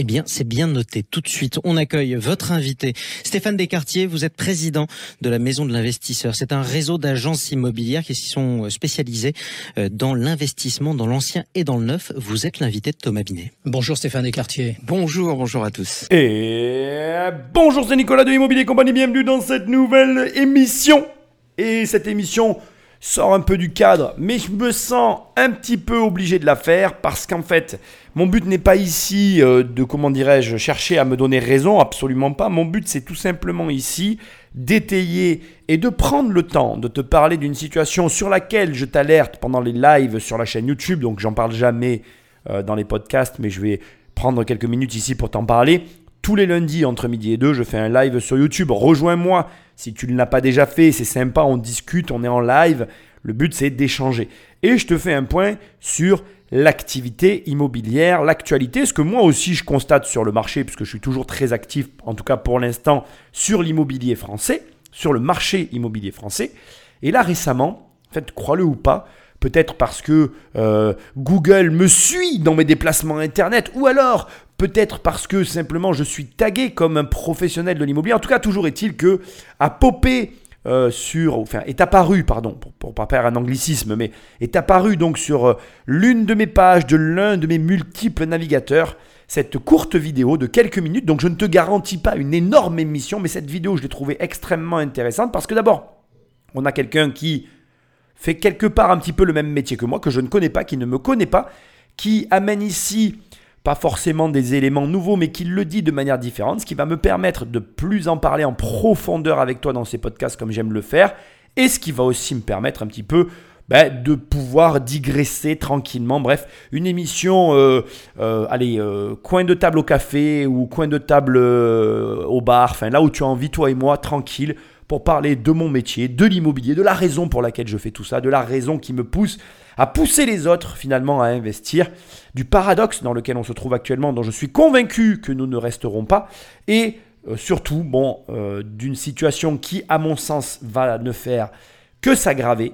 Eh bien, c'est bien noté. Tout de suite, on accueille votre invité. Stéphane Descartiers, vous êtes président de la Maison de l'Investisseur. C'est un réseau d'agences immobilières qui s'y sont euh, spécialisées euh, dans l'investissement, dans l'ancien et dans le neuf. Vous êtes l'invité de Thomas Binet. Bonjour Stéphane Descartiers. Bonjour, bonjour à tous. Et bonjour, c'est Nicolas de Immobilier Compagnie. Bienvenue dans cette nouvelle émission. Et cette émission sort un peu du cadre, mais je me sens un petit peu obligé de la faire parce qu'en fait, mon but n'est pas ici euh, de, comment dirais-je, chercher à me donner raison, absolument pas. Mon but, c'est tout simplement ici d'étayer et de prendre le temps de te parler d'une situation sur laquelle je t'alerte pendant les lives sur la chaîne YouTube, donc j'en parle jamais euh, dans les podcasts, mais je vais prendre quelques minutes ici pour t'en parler. Tous les lundis entre midi et deux, je fais un live sur YouTube. Rejoins-moi si tu ne l'as pas déjà fait, c'est sympa, on discute, on est en live. Le but, c'est d'échanger. Et je te fais un point sur l'activité immobilière, l'actualité, ce que moi aussi je constate sur le marché, puisque je suis toujours très actif, en tout cas pour l'instant, sur l'immobilier français, sur le marché immobilier français. Et là récemment, en fait, crois-le ou pas, peut-être parce que euh, Google me suit dans mes déplacements Internet, ou alors peut-être parce que simplement je suis tagué comme un professionnel de l'immobilier. En tout cas, toujours est-il que a popé euh, sur, enfin, est apparu, pardon, pour, ne pas faire un anglicisme, mais est apparu donc sur euh, l'une de mes pages de l'un de mes multiples navigateurs cette courte vidéo de quelques minutes. Donc je ne te garantis pas une énorme émission, mais cette vidéo je l'ai trouvée extrêmement intéressante parce que d'abord, on a quelqu'un qui fait quelque part un petit peu le même métier que moi, que je ne connais pas, qui ne me connaît pas, qui amène ici pas forcément des éléments nouveaux, mais qui le dit de manière différente, ce qui va me permettre de plus en parler en profondeur avec toi dans ces podcasts comme j'aime le faire, et ce qui va aussi me permettre un petit peu ben, de pouvoir digresser tranquillement. Bref, une émission, euh, euh, allez, euh, coin de table au café ou coin de table au bar, enfin là où tu as envie, toi et moi, tranquille, pour parler de mon métier, de l'immobilier, de la raison pour laquelle je fais tout ça, de la raison qui me pousse à pousser les autres finalement à investir, du paradoxe dans lequel on se trouve actuellement, dont je suis convaincu que nous ne resterons pas, et euh, surtout, bon, euh, d'une situation qui, à mon sens, va ne faire que s'aggraver.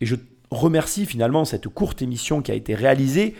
Et je remercie finalement cette courte émission qui a été réalisée,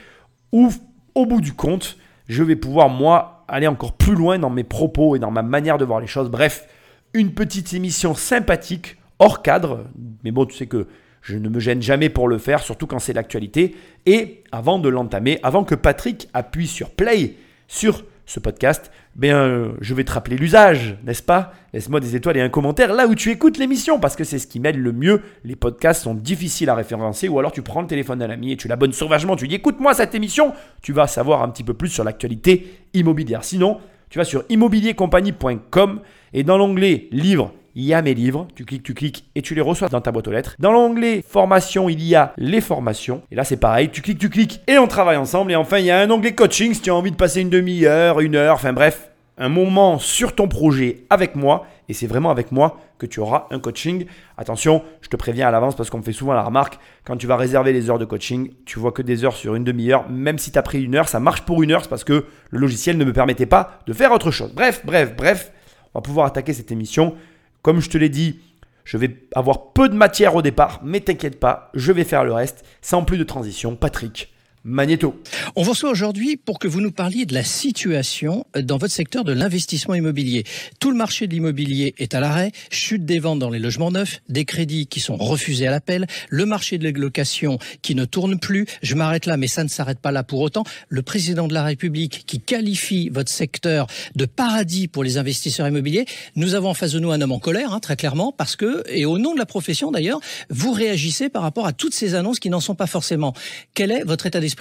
où, au bout du compte, je vais pouvoir, moi, aller encore plus loin dans mes propos et dans ma manière de voir les choses. Bref, une petite émission sympathique, hors cadre, mais bon, tu sais que je ne me gêne jamais pour le faire, surtout quand c'est l'actualité. Et avant de l'entamer, avant que Patrick appuie sur play sur ce podcast, bien, je vais te rappeler l'usage, n'est-ce pas? Laisse-moi des étoiles et un commentaire là où tu écoutes l'émission, parce que c'est ce qui m'aide le mieux. Les podcasts sont difficiles à référencer, ou alors tu prends le téléphone d'un ami et tu l'abonnes sauvagement, tu dis écoute-moi cette émission, tu vas savoir un petit peu plus sur l'actualité immobilière. Sinon, tu vas sur immobiliercompagnie.com et dans l'onglet livres il y a mes livres, tu cliques, tu cliques et tu les reçois dans ta boîte aux lettres. Dans l'onglet formation, il y a les formations. Et là, c'est pareil, tu cliques, tu cliques et on travaille ensemble. Et enfin, il y a un onglet coaching si tu as envie de passer une demi-heure, une heure, enfin bref, un moment sur ton projet avec moi. Et c'est vraiment avec moi que tu auras un coaching. Attention, je te préviens à l'avance parce qu'on me fait souvent la remarque, quand tu vas réserver les heures de coaching, tu vois que des heures sur une demi-heure. Même si tu as pris une heure, ça marche pour une heure, c'est parce que le logiciel ne me permettait pas de faire autre chose. Bref, bref, bref, on va pouvoir attaquer cette émission comme je te l'ai dit, je vais avoir peu de matière au départ, mais t'inquiète pas, je vais faire le reste sans plus de transition. Patrick, Magnéto. On vous reçoit aujourd'hui pour que vous nous parliez de la situation dans votre secteur de l'investissement immobilier. Tout le marché de l'immobilier est à l'arrêt, chute des ventes dans les logements neufs, des crédits qui sont refusés à l'appel, le marché de la location qui ne tourne plus. Je m'arrête là, mais ça ne s'arrête pas là pour autant. Le président de la République qui qualifie votre secteur de paradis pour les investisseurs immobiliers. Nous avons en face de nous un homme en colère, hein, très clairement, parce que, et au nom de la profession d'ailleurs, vous réagissez par rapport à toutes ces annonces qui n'en sont pas forcément. Quel est votre état d'esprit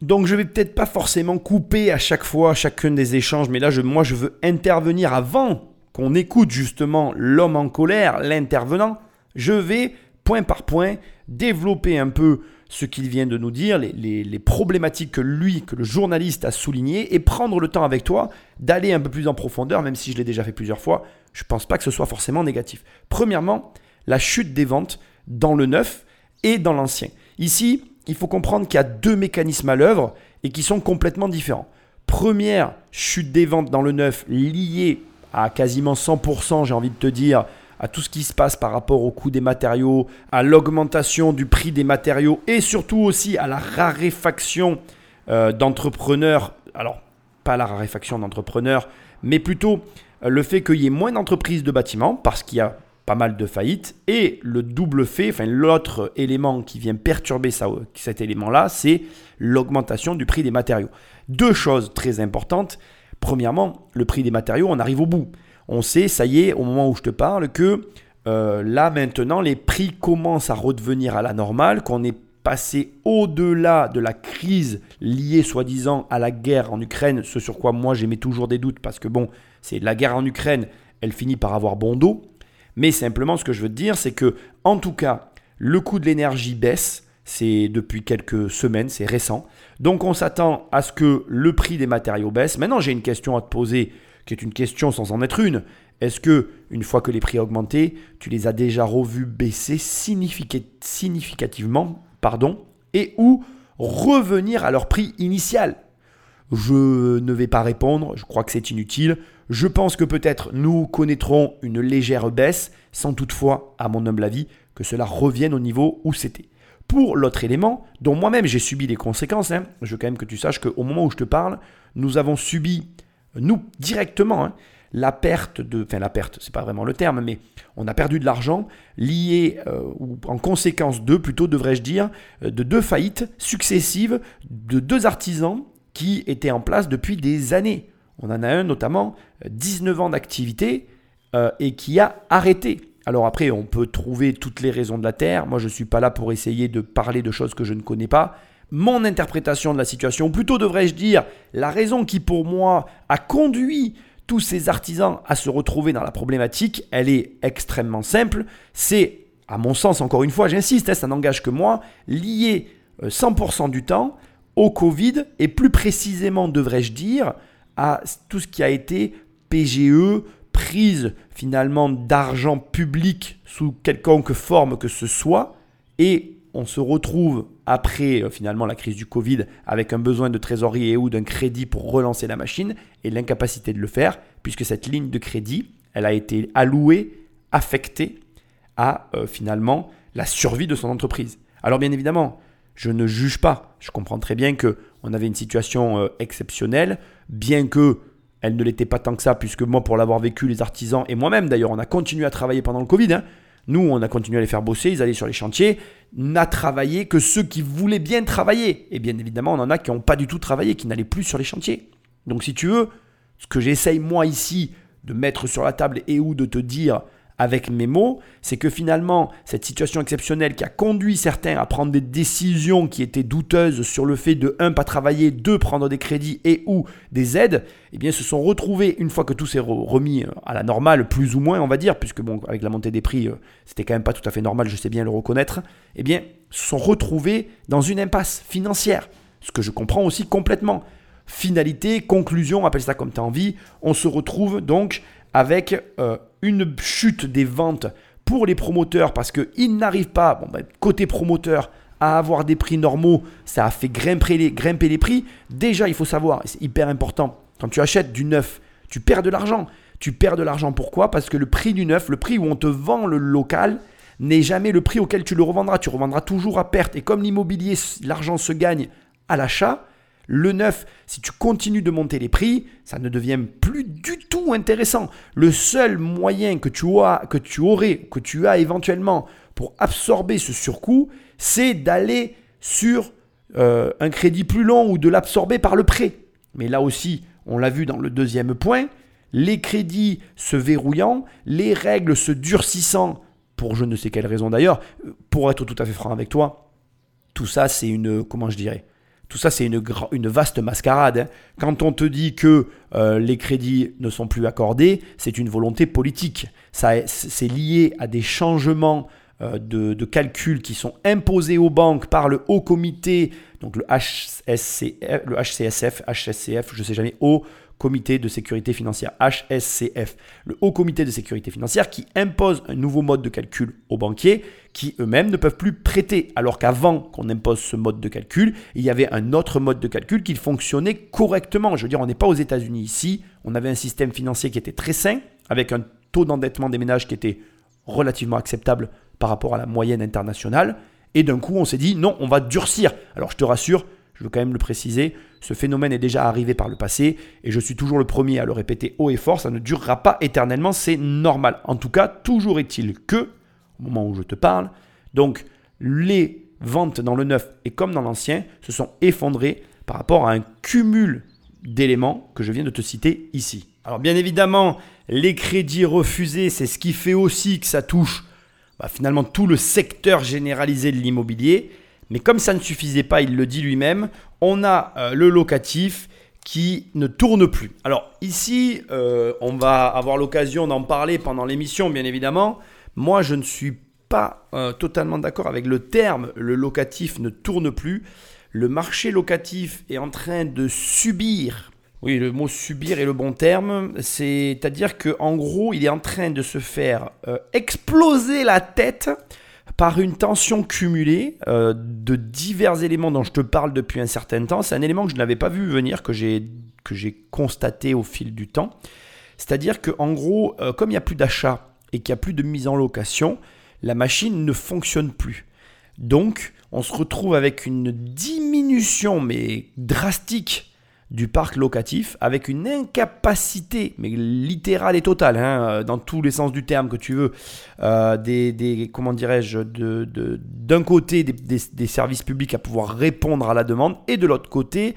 donc je vais peut-être pas forcément couper à chaque fois chacun des échanges, mais là je, moi je veux intervenir avant qu'on écoute justement l'homme en colère, l'intervenant. Je vais point par point développer un peu ce qu'il vient de nous dire, les, les, problématiques que lui, que le journaliste a soulignées, et prendre le temps avec toi d'aller un peu plus en profondeur, même si je l'ai déjà fait plusieurs fois. Je ne pense pas que ce soit forcément négatif. Premièrement, la chute des ventes dans le neuf et dans l'ancien. Ici, il faut comprendre qu'il y a deux mécanismes à l'œuvre et qui sont complètement différents. Première chute des ventes dans le neuf liée à quasiment 100%, j'ai envie de te dire, à tout ce qui se passe par rapport au coût des matériaux, à l'augmentation du prix des matériaux et surtout aussi à la raréfaction euh, d'entrepreneurs. Alors, pas la raréfaction d'entrepreneurs, mais plutôt euh, le fait qu'il y ait moins d'entreprises de bâtiments, parce qu'il y a pas mal de faillites, et le double fait, enfin l'autre élément qui vient perturber ça, cet élément-là, c'est l'augmentation du prix des matériaux. Deux choses très importantes. Premièrement, le prix des matériaux, on arrive au bout. On sait, ça y est, au moment où je te parle, que euh, là maintenant, les prix commencent à redevenir à la normale, qu'on est passé au-delà de la crise liée soi-disant à la guerre en Ukraine, ce sur quoi moi j'émets toujours des doutes, parce que bon, c'est la guerre en Ukraine, elle finit par avoir bon dos. Mais simplement, ce que je veux te dire, c'est que, en tout cas, le coût de l'énergie baisse. C'est depuis quelques semaines, c'est récent. Donc on s'attend à ce que le prix des matériaux baisse. Maintenant, j'ai une question à te poser, qui est une question sans en être une. Est-ce que, une fois que les prix ont augmenté, tu les as déjà revus baisser significativement pardon, et ou revenir à leur prix initial? Je ne vais pas répondre, je crois que c'est inutile. Je pense que peut-être nous connaîtrons une légère baisse, sans toutefois, à mon humble avis, que cela revienne au niveau où c'était. Pour l'autre élément, dont moi-même j'ai subi les conséquences, hein, je veux quand même que tu saches qu'au moment où je te parle, nous avons subi, nous directement, hein, la perte de, enfin la perte, c'est pas vraiment le terme, mais on a perdu de l'argent lié euh, ou en conséquence de, plutôt devrais-je dire, euh, de deux faillites successives de deux artisans qui étaient en place depuis des années. On en a un notamment 19 ans d'activité euh, et qui a arrêté. Alors après, on peut trouver toutes les raisons de la Terre. Moi, je ne suis pas là pour essayer de parler de choses que je ne connais pas. Mon interprétation de la situation, plutôt devrais-je dire, la raison qui pour moi a conduit tous ces artisans à se retrouver dans la problématique, elle est extrêmement simple. C'est, à mon sens, encore une fois, j'insiste, hein, ça n'engage que moi, lié 100% euh, du temps au Covid et plus précisément, devrais-je dire, à tout ce qui a été PGE, prise finalement d'argent public sous quelconque forme que ce soit, et on se retrouve après euh, finalement la crise du Covid avec un besoin de trésorerie et ou d'un crédit pour relancer la machine et l'incapacité de le faire puisque cette ligne de crédit, elle a été allouée, affectée à euh, finalement la survie de son entreprise. Alors bien évidemment, je ne juge pas. Je comprends très bien que on avait une situation euh, exceptionnelle, bien que elle ne l'était pas tant que ça, puisque moi, pour l'avoir vécu, les artisans et moi-même d'ailleurs, on a continué à travailler pendant le Covid. Hein. Nous, on a continué à les faire bosser, ils allaient sur les chantiers. N'a travaillé que ceux qui voulaient bien travailler. Et bien évidemment, on en a qui n'ont pas du tout travaillé, qui n'allaient plus sur les chantiers. Donc si tu veux, ce que j'essaye moi ici de mettre sur la table et ou de te dire avec mes mots, c'est que finalement, cette situation exceptionnelle qui a conduit certains à prendre des décisions qui étaient douteuses sur le fait de, un, pas travailler, deux, prendre des crédits et ou des aides, eh bien, se sont retrouvés, une fois que tout s'est remis euh, à la normale, plus ou moins, on va dire, puisque bon, avec la montée des prix, euh, c'était quand même pas tout à fait normal, je sais bien le reconnaître, eh bien, se sont retrouvés dans une impasse financière. Ce que je comprends aussi complètement. Finalité, conclusion, appelle ça comme tu as envie, on se retrouve donc avec euh, une chute des ventes pour les promoteurs parce qu'ils n'arrivent pas, ben, côté promoteur, à avoir des prix normaux, ça a fait grimper les, grimper les prix. Déjà, il faut savoir, c'est hyper important, quand tu achètes du neuf, tu perds de l'argent. Tu perds de l'argent pourquoi? Parce que le prix du neuf, le prix où on te vend le local, n'est jamais le prix auquel tu le revendras. Tu revendras toujours à perte. Et comme l'immobilier, l'argent se gagne à l'achat, le neuf, si tu continues de monter les prix, ça ne devient plus du tout intéressant. Le seul moyen que tu, as, que tu aurais, que tu as éventuellement pour absorber ce surcoût, c'est d'aller sur euh, un crédit plus long ou de l'absorber par le prêt. Mais là aussi, on l'a vu dans le deuxième point, les crédits se verrouillant, les règles se durcissant, pour je ne sais quelle raison d'ailleurs, pour être tout à fait franc avec toi, tout ça c'est une, comment je dirais, tout ça, c'est une, vaste mascarade. Hein. Quand on te dit que euh, les crédits ne sont plus accordés, c'est une volonté politique. C'est lié à des changements euh, de, de, calcul qui sont imposés aux banques par le Haut Comité, donc le, HSCF, le HCSF, HSCF, je ne sais jamais, Haut Comité de sécurité financière, HSCF, le Haut Comité de sécurité financière qui impose un nouveau mode de calcul aux banquiers qui eux-mêmes ne peuvent plus prêter. Alors qu'avant qu'on impose ce mode de calcul, il y avait un autre mode de calcul qui fonctionnait correctement. Je veux dire, on n'est pas aux États-Unis ici, on avait un système financier qui était très sain, avec un taux d'endettement des ménages qui était relativement acceptable par rapport à la moyenne internationale. Et d'un coup, on s'est dit, non, on va durcir. Alors je te rassure, je veux quand même le préciser, ce phénomène est déjà arrivé par le passé et je suis toujours le premier à le répéter haut et fort, ça ne durera pas éternellement, c'est normal. En tout cas, toujours est-il que, au moment où je te parle, donc les ventes dans le neuf et comme dans l'ancien se sont effondrées par rapport à un cumul d'éléments que je viens de te citer ici. Alors bien évidemment, les crédits refusés, c'est ce qui fait aussi que ça touche bah, finalement tout le secteur généralisé de l'immobilier. Mais comme ça ne suffisait pas, il le dit lui-même, on a euh, le locatif qui ne tourne plus. Alors ici, euh, on va avoir l'occasion d'en parler pendant l'émission, bien évidemment. Moi, je ne suis pas euh, totalement d'accord avec le terme le locatif ne tourne plus. Le marché locatif est en train de subir. Oui, le mot subir est le bon terme. C'est-à-dire qu'en gros, il est en train de se faire exploser la tête par une tension cumulée euh, de divers éléments dont je te parle depuis un certain temps. C'est un élément que je n'avais pas vu venir, que j'ai, constaté au fil du temps. C'est-à-dire qu'en gros, euh, comme il n'y a plus d'achat et qu'il n'y a plus de mise en location, la machine ne fonctionne plus. Donc, on se retrouve avec une diminution, mais drastique, du parc locatif avec une incapacité, mais littérale et totale, hein, euh, dans tous les sens du terme que tu veux, euh, des, comment dirais-je, d'un de, côté des, services publics à pouvoir répondre à la demande et de l'autre côté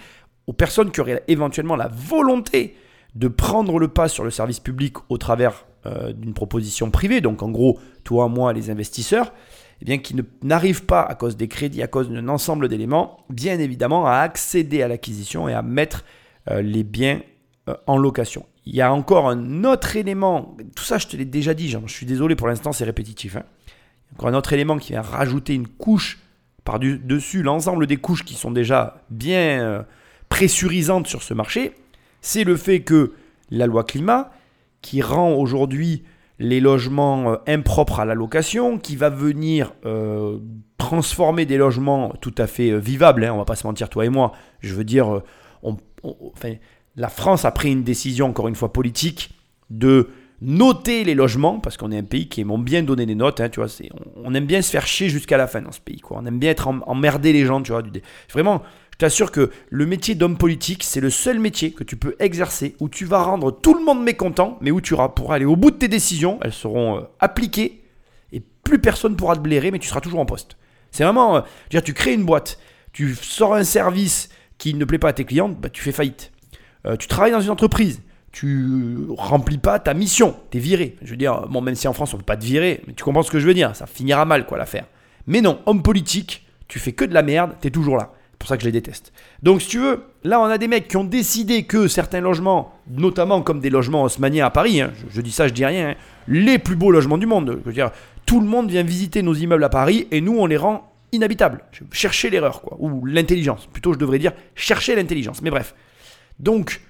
aux personnes qui auraient éventuellement la volonté de prendre le pas sur le service public au travers euh, d'une proposition privée, donc en gros, toi, moi, les investisseurs, eh qui n'arrivent pas, à cause des crédits, à cause d'un ensemble d'éléments, bien évidemment, à accéder à l'acquisition et à mettre euh, les biens euh, en location. Il y a encore un autre élément, tout ça je te l'ai déjà dit, je suis désolé pour l'instant c'est répétitif. Hein. Encore un autre élément qui vient rajouter une couche par-dessus l'ensemble des couches qui sont déjà bien euh, pressurisantes sur ce marché, c'est le fait que la loi climat, qui rend aujourd'hui les logements euh, impropres à la location, qui va venir euh, transformer des logements tout à fait euh, vivables, hein, on va pas se mentir toi et moi. Je veux dire, la France a pris une décision, encore une fois politique, de noter les logements, parce qu'on est un pays qui aime bien donner des notes, hein, tu vois, on, aime bien se faire chier jusqu'à la fin dans ce pays, quoi. On aime bien être emmerdé les gens, tu vois. Vraiment, t'assure que le métier d'homme politique, c'est le seul métier que tu peux exercer où tu vas rendre tout le monde mécontent, mais où tu pourras aller au bout de tes décisions, elles seront euh, appliquées et plus personne pourra te blairer, mais tu seras toujours en poste. C'est vraiment, euh, dire, tu crées une boîte, tu sors un service qui ne plaît pas à tes clients, bah, tu fais faillite. Euh, tu travailles dans une entreprise, tu remplis pas ta mission, tu es viré. Je veux dire, bon, même si en France on peut pas te virer, tu comprends ce que je veux dire, ça finira mal quoi l'affaire. Mais non, homme politique, tu fais que de la merde, tu es toujours là pour ça que je les déteste. Donc, si tu veux, là, on a des mecs qui ont décidé que certains logements, notamment comme des logements haussmanniens à Paris, hein, je, dis ça, je dis rien, hein, les plus beaux logements du monde. Je veux dire, tout le monde vient visiter nos immeubles à Paris et nous, on les rend inhabitables. Chercher l'erreur, quoi, ou l'intelligence. Plutôt, je devrais dire chercher l'intelligence. Mais bref. Donc,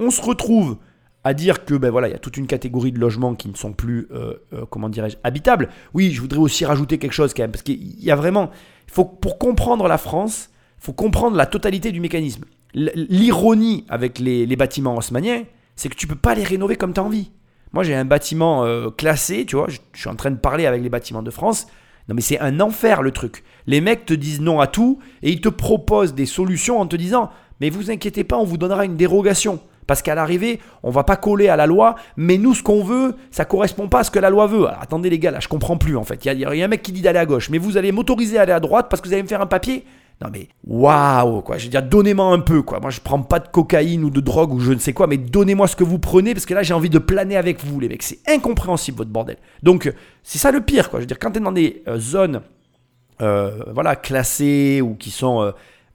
on se retrouve à dire que ben voilà, il y a toute une catégorie de logements qui ne sont plus, euh, euh, comment dirais-je, habitables. Oui, je voudrais aussi rajouter quelque chose quand même, parce qu'il y a vraiment, il faut pour comprendre la France, faut comprendre la totalité du mécanisme. L'ironie avec les, bâtiments haussmanniens, c'est que tu peux pas les rénover comme tu as envie. Moi, j'ai un bâtiment euh, classé, tu vois, je, suis en train de parler avec les bâtiments de France. Non, mais c'est un enfer le truc. Les mecs te disent non à tout et ils te proposent des solutions en te disant Mais vous inquiétez pas, on vous donnera une dérogation. Parce qu'à l'arrivée, on va pas coller à la loi, mais nous, ce qu'on veut, ça correspond pas à ce que la loi veut. Attendez les gars, là, je comprends plus en fait. Il y, y, a un mec qui dit d'aller à gauche, mais vous allez m'autoriser à aller à droite parce que vous allez me faire un papier non mais waouh quoi, je veux dire donnez-moi un peu quoi. Moi je prends pas de cocaïne ou de drogue ou je ne sais quoi, mais donnez-moi ce que vous prenez parce que là j'ai envie de planer avec vous les mecs. C'est incompréhensible votre bordel. Donc c'est ça le pire quoi. Je veux dire quand tu es dans des euh, zones euh, voilà classées ou qui sont euh,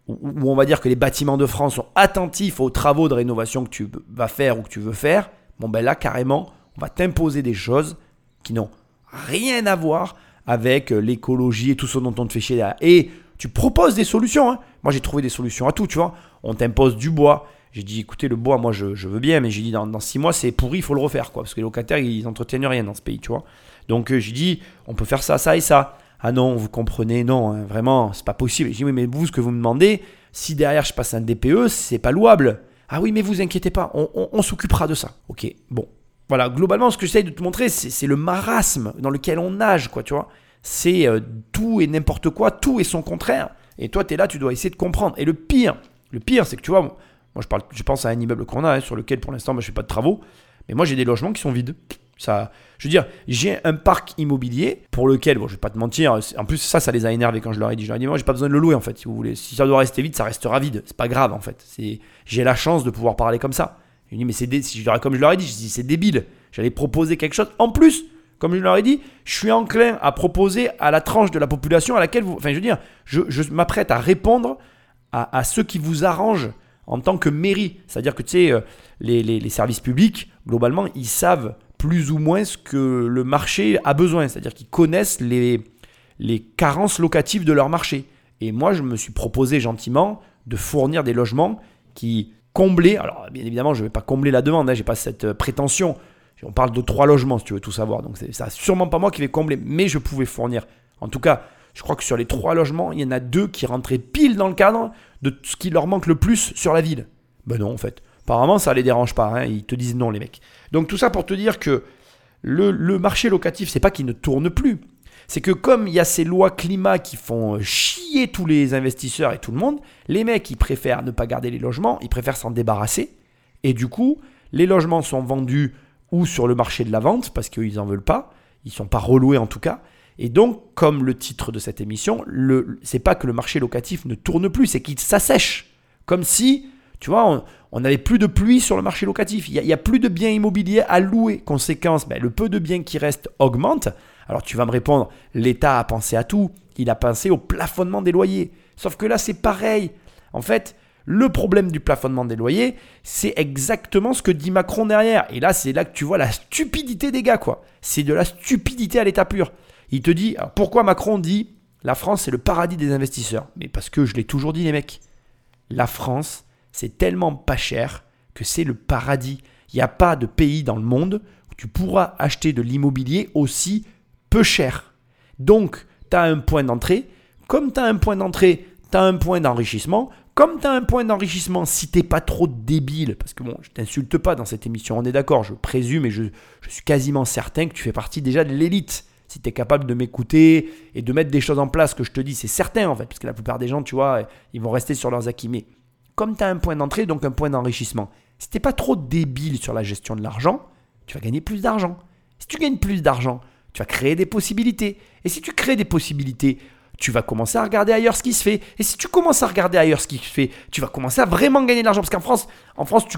où on va dire que les bâtiments de France sont attentifs aux travaux de rénovation que tu vas faire ou que tu veux faire, bon ben là carrément on va t'imposer des choses qui n'ont rien à voir avec l'écologie et tout ce dont on te fait chier là. Et tu proposes des solutions. Hein. Moi, j'ai trouvé des solutions à tout, tu vois. On t'impose du bois. J'ai dit, écoutez, le bois, moi, je, veux bien, mais j'ai dit, dans, six mois, c'est pourri, il faut le refaire, quoi. Parce que les locataires, ils n'entretiennent rien dans ce pays, tu vois. Donc, euh, j'ai dit, on peut faire ça, ça et ça. Ah non, vous comprenez, non, hein, vraiment, c'est pas possible. J'ai dit, oui, mais vous, ce que vous me demandez, si derrière je passe un DPE, c'est pas louable. Ah oui, mais vous inquiétez pas, on, s'occupera de ça. Ok, bon. Voilà, globalement, ce que j'essaie de te montrer, c'est le marasme dans lequel on nage, quoi, tu vois c'est euh, tout et n'importe quoi, tout et son contraire. Et toi, tu es là, tu dois essayer de comprendre. Et le pire, le pire, c'est que tu vois, moi, je, parle, je pense à un immeuble qu'on a, hein, sur lequel pour l'instant, moi, je fais pas de travaux. Mais moi, j'ai des logements qui sont vides. Ça, je veux dire, j'ai un parc immobilier pour lequel, bon, je vais pas te mentir, en plus ça, ça les a énervés quand je leur ai dit. Je leur ai dit, moi, j'ai pas besoin de le louer en fait, si vous voulez. Si ça doit rester vide, ça restera vide. C'est pas grave en fait. J'ai la chance de pouvoir parler comme ça. Je dis, mais c'est, je comme je leur ai dit, je c'est débile. J'allais proposer quelque chose. En plus, comme je leur ai dit, je suis enclin à proposer à la tranche de la population à laquelle vous. Enfin, je veux dire, je, m'apprête à répondre à, ceux qui vous arrangent en tant que mairie. C'est-à-dire que tu sais, euh, les, services publics, globalement, ils savent plus ou moins ce que le marché a besoin. C'est-à-dire qu'ils connaissent les, les carences locatives de leur marché. Et moi, je me suis proposé gentiment de fournir des logements qui comblaient. Alors, bien évidemment, je ne vais pas combler la demande, hein, je n'ai pas cette euh, prétention. On parle de trois logements, si tu veux tout savoir. Donc, c'est sûrement pas moi qui vais combler, mais je pouvais fournir. En tout cas, je crois que sur les trois logements, il y en a deux qui rentraient pile dans le cadre de ce qui leur manque le plus sur la ville. Ben non, en fait. Apparemment, ça les dérange pas. Hein. Ils te disent non, les mecs. Donc tout ça pour te dire que le, marché locatif, c'est pas qu'il ne tourne plus. C'est que comme il y a ces lois climat qui font chier tous les investisseurs et tout le monde, les mecs, ils préfèrent ne pas garder les logements, ils préfèrent s'en débarrasser. Et du coup, les logements sont vendus ou sur le marché de la vente, parce qu'ils n'en veulent pas, ils ne sont pas reloués en tout cas. Et donc, comme le titre de cette émission, ce n'est pas que le marché locatif ne tourne plus, c'est qu'il s'assèche. Comme si tu vois, on n'avait plus de pluie sur le marché locatif. Il n'y a, plus de biens immobiliers à louer. Conséquence, ben, le peu de biens qui restent augmente. Alors tu vas me répondre, l'État a pensé à tout. Il a pensé au plafonnement des loyers. Sauf que là, c'est pareil. En fait, le problème du plafonnement des loyers, c'est exactement ce que dit Macron derrière. Et là, c'est là que tu vois la stupidité des gars, quoi. C'est de la stupidité à l'état pur. Il te dit, pourquoi Macron dit la France, c'est le paradis des investisseurs? Mais parce que je l'ai toujours dit, les mecs. La France, c'est tellement pas cher que c'est le paradis. Il n'y a pas de pays dans le monde où tu pourras acheter de l'immobilier aussi peu cher. Donc, tu as un point d'entrée. Comme tu as un point d'entrée, tu as un point d'enrichissement. Comme tu as un point d'enrichissement, si t'es pas trop débile, parce que bon, je t'insulte pas dans cette émission, on est d'accord, je présume et je, suis quasiment certain que tu fais partie déjà de l'élite. Si tu es capable de m'écouter et de mettre des choses en place que je te dis, c'est certain en fait, parce que la plupart des gens, tu vois, ils vont rester sur leurs acquis. Mais comme tu as un point d'entrée, donc un point d'enrichissement, si tu pas trop débile sur la gestion de l'argent, tu vas gagner plus d'argent. Si tu gagnes plus d'argent, tu vas créer des possibilités. Et si tu crées des possibilités, tu vas commencer à regarder ailleurs ce qui se fait. Et si tu commences à regarder ailleurs ce qui se fait, tu vas commencer à vraiment gagner de l'argent. Parce qu'en France, en France, tu,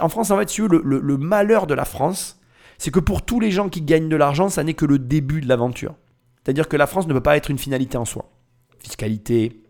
en France, en fait, le, le malheur de la France, c'est que pour tous les gens qui gagnent de l'argent, ça n'est que le début de l'aventure. C'est-à-dire que la France ne peut pas être une finalité en soi. Fiscalité,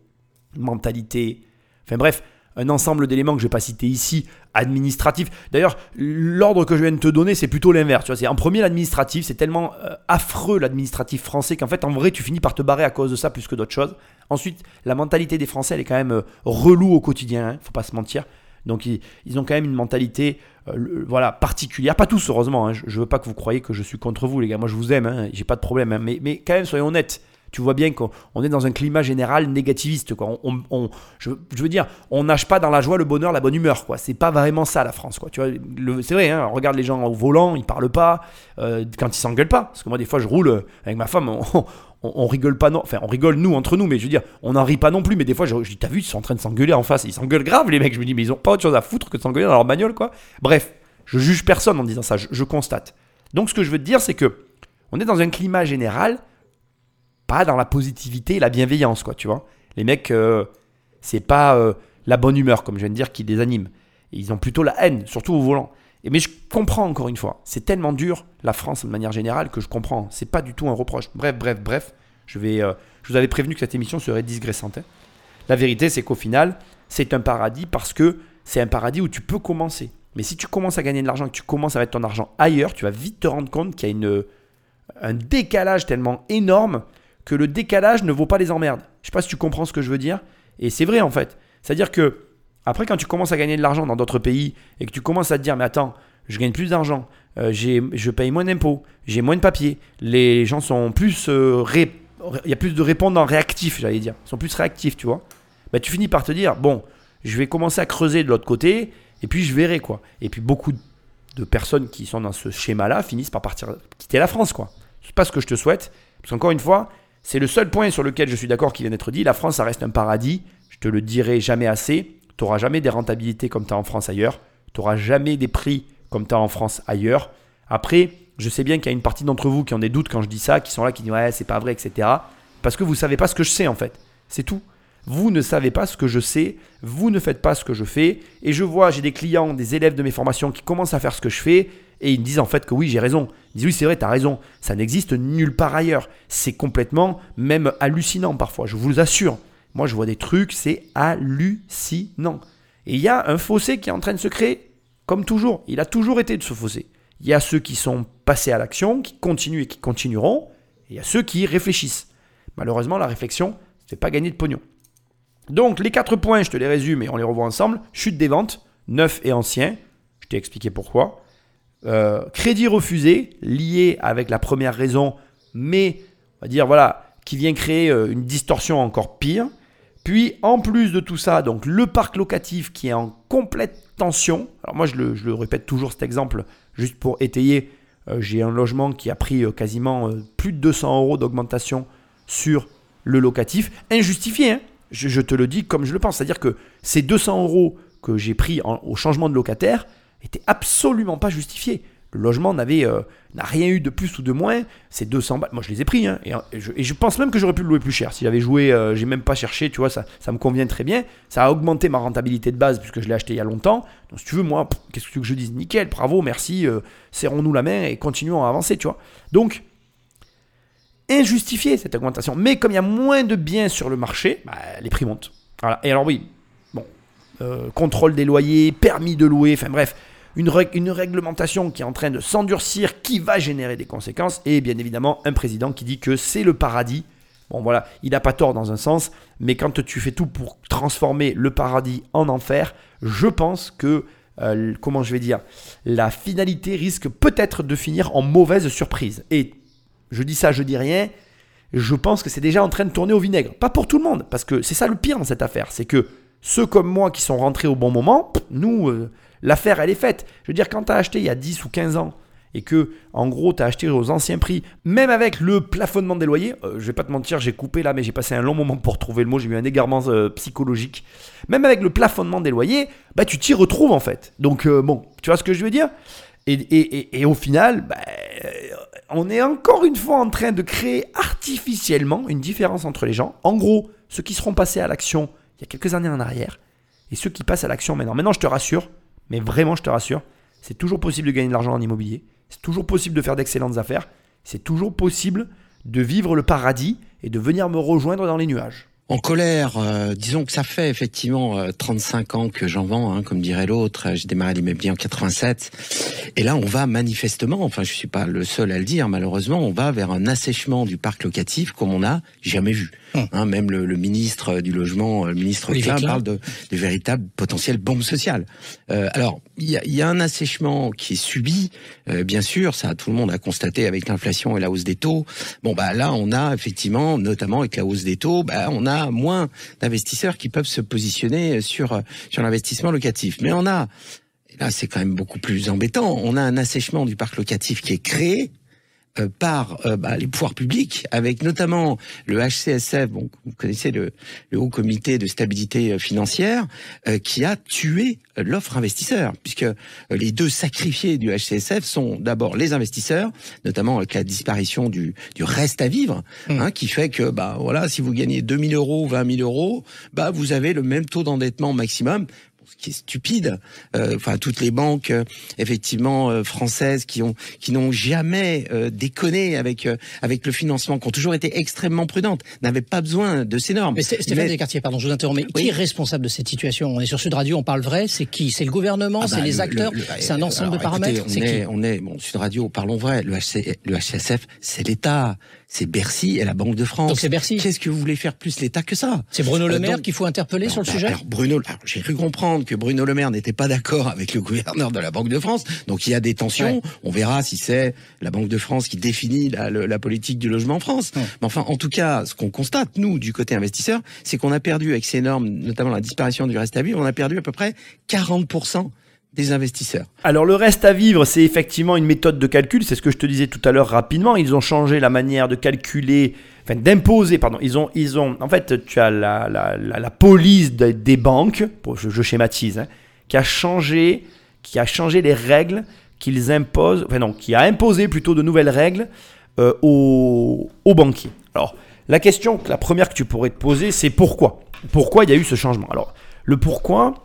mentalité, enfin bref, un ensemble d'éléments que je ne vais pas citer ici, administratif. D'ailleurs, l'ordre que je viens de te donner, c'est plutôt l'inverse. Tu vois, c'est en premier l'administratif, c'est tellement euh, affreux l'administratif français qu'en fait, en vrai, tu finis par te barrer à cause de ça plus que d'autres choses. Ensuite, la mentalité des Français, elle est quand même euh, relou au quotidien, hein, faut pas se mentir. Donc, ils, ont quand même une mentalité euh, voilà, particulière. Pas tous, heureusement. Hein. Je, ne veux pas que vous croyez que je suis contre vous, les gars. Moi, je vous aime, hein. j'ai pas de problème. Mais, mais quand même, soyons honnêtes tu vois bien qu'on est dans un climat général négativiste. Quoi. On, je, veux dire, on nage pas dans la joie, le bonheur, la bonne humeur. quoi. C'est pas vraiment ça la France. Quoi. Tu vois, c'est vrai, hein, regarde les gens au volant, ils parlent pas euh, quand ils s'engueulent pas. Parce que moi, des fois, je roule avec ma femme, on, rigole pas, non. Enfin, on rigole nous entre nous, mais je veux dire, on n'en rit pas non plus. Mais des fois, je, dis, t'as vu, ils sont en train de s'engueuler en face. Ils s'engueulent grave, les mecs. Je me dis, mais ils ont pas autre chose à foutre que de s'engueuler dans leur bagnole, quoi. Bref, je juge personne en disant ça, je, je constate. Donc, ce que je veux te dire, c'est que on est dans un climat général dans la positivité et la bienveillance, quoi, tu vois. Les mecs, euh, c'est pas euh, la bonne humeur, comme je viens de dire, qui les anime. ils ont plutôt la haine, surtout au volant. Et, mais je comprends encore une fois, c'est tellement dur, la France de manière générale, que je comprends. C'est pas du tout un reproche. Bref, bref, bref. Je, vais, euh, je vous avais prévenu que cette émission serait digressante. Hein. La vérité, c'est qu'au final, c'est un paradis parce que c'est un paradis où tu peux commencer. Mais si tu commences à gagner de l'argent que tu commences à mettre ton argent ailleurs, tu vas vite te rendre compte qu'il y a une, un décalage tellement énorme que le décalage ne vaut pas les emmerdes. Je sais pas si tu comprends ce que je veux dire. Et c'est vrai en fait. C'est-à-dire que après, quand tu commences à gagner de l'argent dans d'autres pays et que tu commences à te dire, mais attends, je gagne plus d'argent, euh, je paye moins d'impôts, j'ai moins de papiers, les gens sont plus. Euh, il y a plus de répondants réactifs, j'allais dire. Ils sont plus réactifs, tu vois. Bah, tu finis par te dire, bon, je vais commencer à creuser de l'autre côté et puis je verrai quoi. Et puis beaucoup de personnes qui sont dans ce schéma-là finissent par partir quitter la France, quoi. C'est pas ce que je te souhaite. Parce qu'encore une fois, C'est le seul point sur lequel je suis d'accord qu'il vient d'être dit. La France, ça reste un paradis. Je te le dirai jamais assez. Tu jamais des rentabilités comme tu as en France ailleurs. Tu n'auras jamais des prix comme tu as en France ailleurs. Après, je sais bien qu'il y a une partie d'entre vous qui ont des doutes quand je dis ça, qui sont là, qui disent ouais, c'est pas vrai, etc. Parce que vous savez pas ce que je sais en fait. C'est tout. Vous ne savez pas ce que je sais, vous ne faites pas ce que je fais. Et je vois, j'ai des clients, des élèves de mes formations qui commencent à faire ce que je fais. Et ils me disent en fait que oui, j'ai raison. Ils disent oui, c'est vrai, tu as raison. Ça n'existe nulle part ailleurs. C'est complètement même hallucinant parfois, je vous assure. Moi, je vois des trucs, c'est hallucinant. Et il y a un fossé qui est en train de se créer, comme toujours. Il a toujours été de ce fossé. Il y a ceux qui sont passés à l'action, qui continuent et qui continueront. Et il y a ceux qui réfléchissent. Malheureusement, la réflexion ne fait pas gagner de pognon. Donc, les quatre points, je te les résume et on les revoit ensemble. Chute des ventes, neuf et ancien. Je t'ai expliqué pourquoi. Euh, crédit refusé, lié avec la première raison, mais on va dire voilà, qui vient créer euh, une distorsion encore pire. Puis en plus de tout ça, donc le parc locatif qui est en complète tension. Alors moi je le, répète toujours cet exemple juste pour étayer. Euh, j'ai un logement qui a pris quasiment plus de 200 euros d'augmentation sur le locatif, injustifié. Hein je, te le dis comme je le pense, c'est-à-dire que ces 200 euros que j'ai pris au changement de locataire, était absolument pas justifié. Le logement n'avait euh, n'a rien eu de plus ou de moins. C'est 200 balles. Moi, je les ai pris. Hein, et, je, pense même que j'aurais pu le louer plus cher. Si j'avais joué, euh, j'ai même pas cherché. Tu vois, ça, ça me convient très bien. Ça a augmenté ma rentabilité de base puisque je l'ai acheté il y a longtemps. Donc, si tu veux, moi, qu'est-ce que tu veux que je dise? Nickel, bravo, merci. Euh, serrons-nous la main et continuons à avancer. Tu vois. Donc, injustifié cette augmentation. Mais comme il y a moins de biens sur le marché, bah, les prix montent. Voilà. Et alors, oui, bon, contrôle des loyers, permis de louer, enfin bref une, réglementation qui est en train de s'endurcir, qui va générer des conséquences, et bien évidemment un président qui dit que c'est le paradis. Bon voilà, il n'a pas tort dans un sens, mais quand tu fais tout pour transformer le paradis en enfer, je pense que, euh, comment je vais dire, la finalité risque peut-être de finir en mauvaise surprise. Et je dis ça, je dis rien, je pense que c'est déjà en train de tourner au vinaigre. Pas pour tout le monde, parce que c'est ça le pire dans cette affaire, c'est que ceux comme moi qui sont rentrés au bon moment, nous, euh, l'affaire, elle est faite. Je veux dire, quand tu as acheté il y a 10 ou 15 ans, et que en gros tu as acheté aux anciens prix, même avec le plafonnement des loyers, euh, je vais pas te mentir, j'ai coupé là, mais j'ai passé un long moment pour trouver le mot, j'ai eu un égarement euh, psychologique. Même avec le plafonnement des loyers, bah tu t'y retrouves en fait. Donc bon, tu vois ce que je veux dire? Et, au final, bah, on est encore une fois en train de créer artificiellement une différence entre les gens. En gros, ceux qui seront passés à l'action il y a quelques années en arrière, et ceux qui passent à l'action maintenant. Maintenant, je te rassure, mais vraiment, je te rassure, c'est toujours possible de gagner de l'argent en immobilier, c'est toujours possible de faire d'excellentes affaires, c'est toujours possible de vivre le paradis et de venir me rejoindre dans les nuages en colère. Euh, disons que ça fait effectivement 35 euh, ans que j'en vends, hein, comme dirait l'autre. J'ai démarré l'immobilier en 87. Et là, on va manifestement, enfin je suis pas le seul à le dire, malheureusement, on va vers un assèchement du parc locatif comme on n'a jamais vu. Hum. Hein, même le, ministre du logement, le ministre Klein, parle de, de véritable potentiel bombe sociale. Euh, alors, il y a, y a, un assèchement qui est subi, bien sûr, ça tout le monde a constaté avec l'inflation et la hausse des taux. Bon bah là, on a effectivement, notamment avec la hausse des taux, bah on a moins d'investisseurs qui peuvent se positionner sur sur l'investissement locatif. Mais on a là c'est quand même beaucoup plus embêtant. On a un assèchement du parc locatif qui est créé euh, par euh, bah, les pouvoirs publics, avec notamment le HCSF, bon, vous connaissez le, le Haut Comité de stabilité euh, financière, qui a tué l'offre investisseur, puisque les deux sacrifiés du HCSF sont d'abord les investisseurs, notamment avec la disparition du, du reste à vivre, mmh. hein, qui fait que bah voilà, si vous gagnez 2000 euros, 20 000 euros, bah vous avez le même taux d'endettement maximum qui est stupide. Euh, enfin, toutes les banques, euh, effectivement, euh, françaises qui ont, qui n'ont jamais déconné avec avec le financement, qui ont toujours été extrêmement prudentes, n'avaient pas besoin de ces normes. Mais Stéphane Descartiers, pardon, je vous interromps. Mais qui est responsable de cette situation? On est sur Sud Radio, on parle vrai. C'est qui? C'est le gouvernement ah C'est bah, les acteurs C'est un ensemble de paramètres On est, on est bon Sud Radio, parlons vrai. Le, HC, le HCSF, c'est l'État c'est Bercy et la Banque de France. Donc c'est Bercy. Qu'est-ce que vous voulez faire plus l'État que ça C'est Bruno Le Maire qu'il faut interpeller sur le bah, sujet Alors Bruno, j'ai cru comprendre que Bruno Le Maire n'était pas d'accord avec le gouverneur de la Banque de France. Donc il y a des tensions. On verra si c'est la Banque de France qui définit la, politique du logement en France. Mais enfin, en tout cas, ce qu'on constate, nous, du côté investisseur, c'est qu'on a perdu avec ces normes, notamment la disparition du reste à vivre, on a perdu à peu près 40% des investisseurs. Alors le reste à vivre, c'est effectivement une méthode de calcul, c'est ce que je te disais tout à l'heure rapidement. Ils ont changé la manière de calculer enfin d'imposer, pardon, ils ont, ils ont, en fait, tu as la, la, la, police des banques, je, schématise, hein, qui a changé, qui a changé les règles qu'ils imposent, enfin non, qui a imposé plutôt de nouvelles règles euh, aux, aux banquiers. Alors, la question, la première que tu pourrais te poser, c'est pourquoi? Pourquoi il y a eu ce changement? Alors, le pourquoi,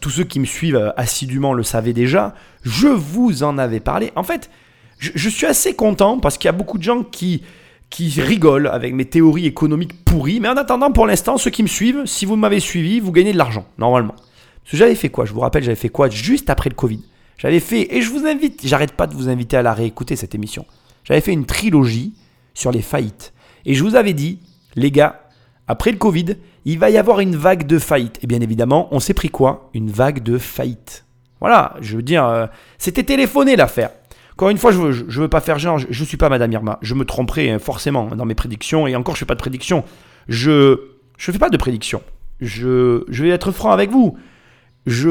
tous ceux qui me suivent euh, assidûment le savaient déjà, je vous en avais parlé. En fait, je, suis assez content parce qu'il y a beaucoup de gens qui, qui rigolent avec mes théories économiques pourries. Mais en attendant, pour l'instant, ceux qui me suivent, si vous m'avez suivi, vous gagnez de l'argent, normalement. Parce que j'avais fait quoi? Je vous rappelle, j'avais fait quoi juste après le Covid? J'avais fait, et je vous invite, j'arrête pas de vous inviter à la réécouter, cette émission. J'avais fait une trilogie sur les faillites. Et je vous avais dit, les gars, après le Covid, il va y avoir une vague de faillites. Et bien évidemment, on s'est pris quoi? Une vague de faillites. Voilà, je veux dire, euh, c'était téléphoné l'affaire. Encore une fois, je veux, veux pas faire genre, je, ne suis pas Madame Irma. Je me tromperai hein, forcément dans mes prédictions. Et encore, je fais pas de prédictions. Je je fais pas de prédictions. Je, je vais être franc avec vous. Je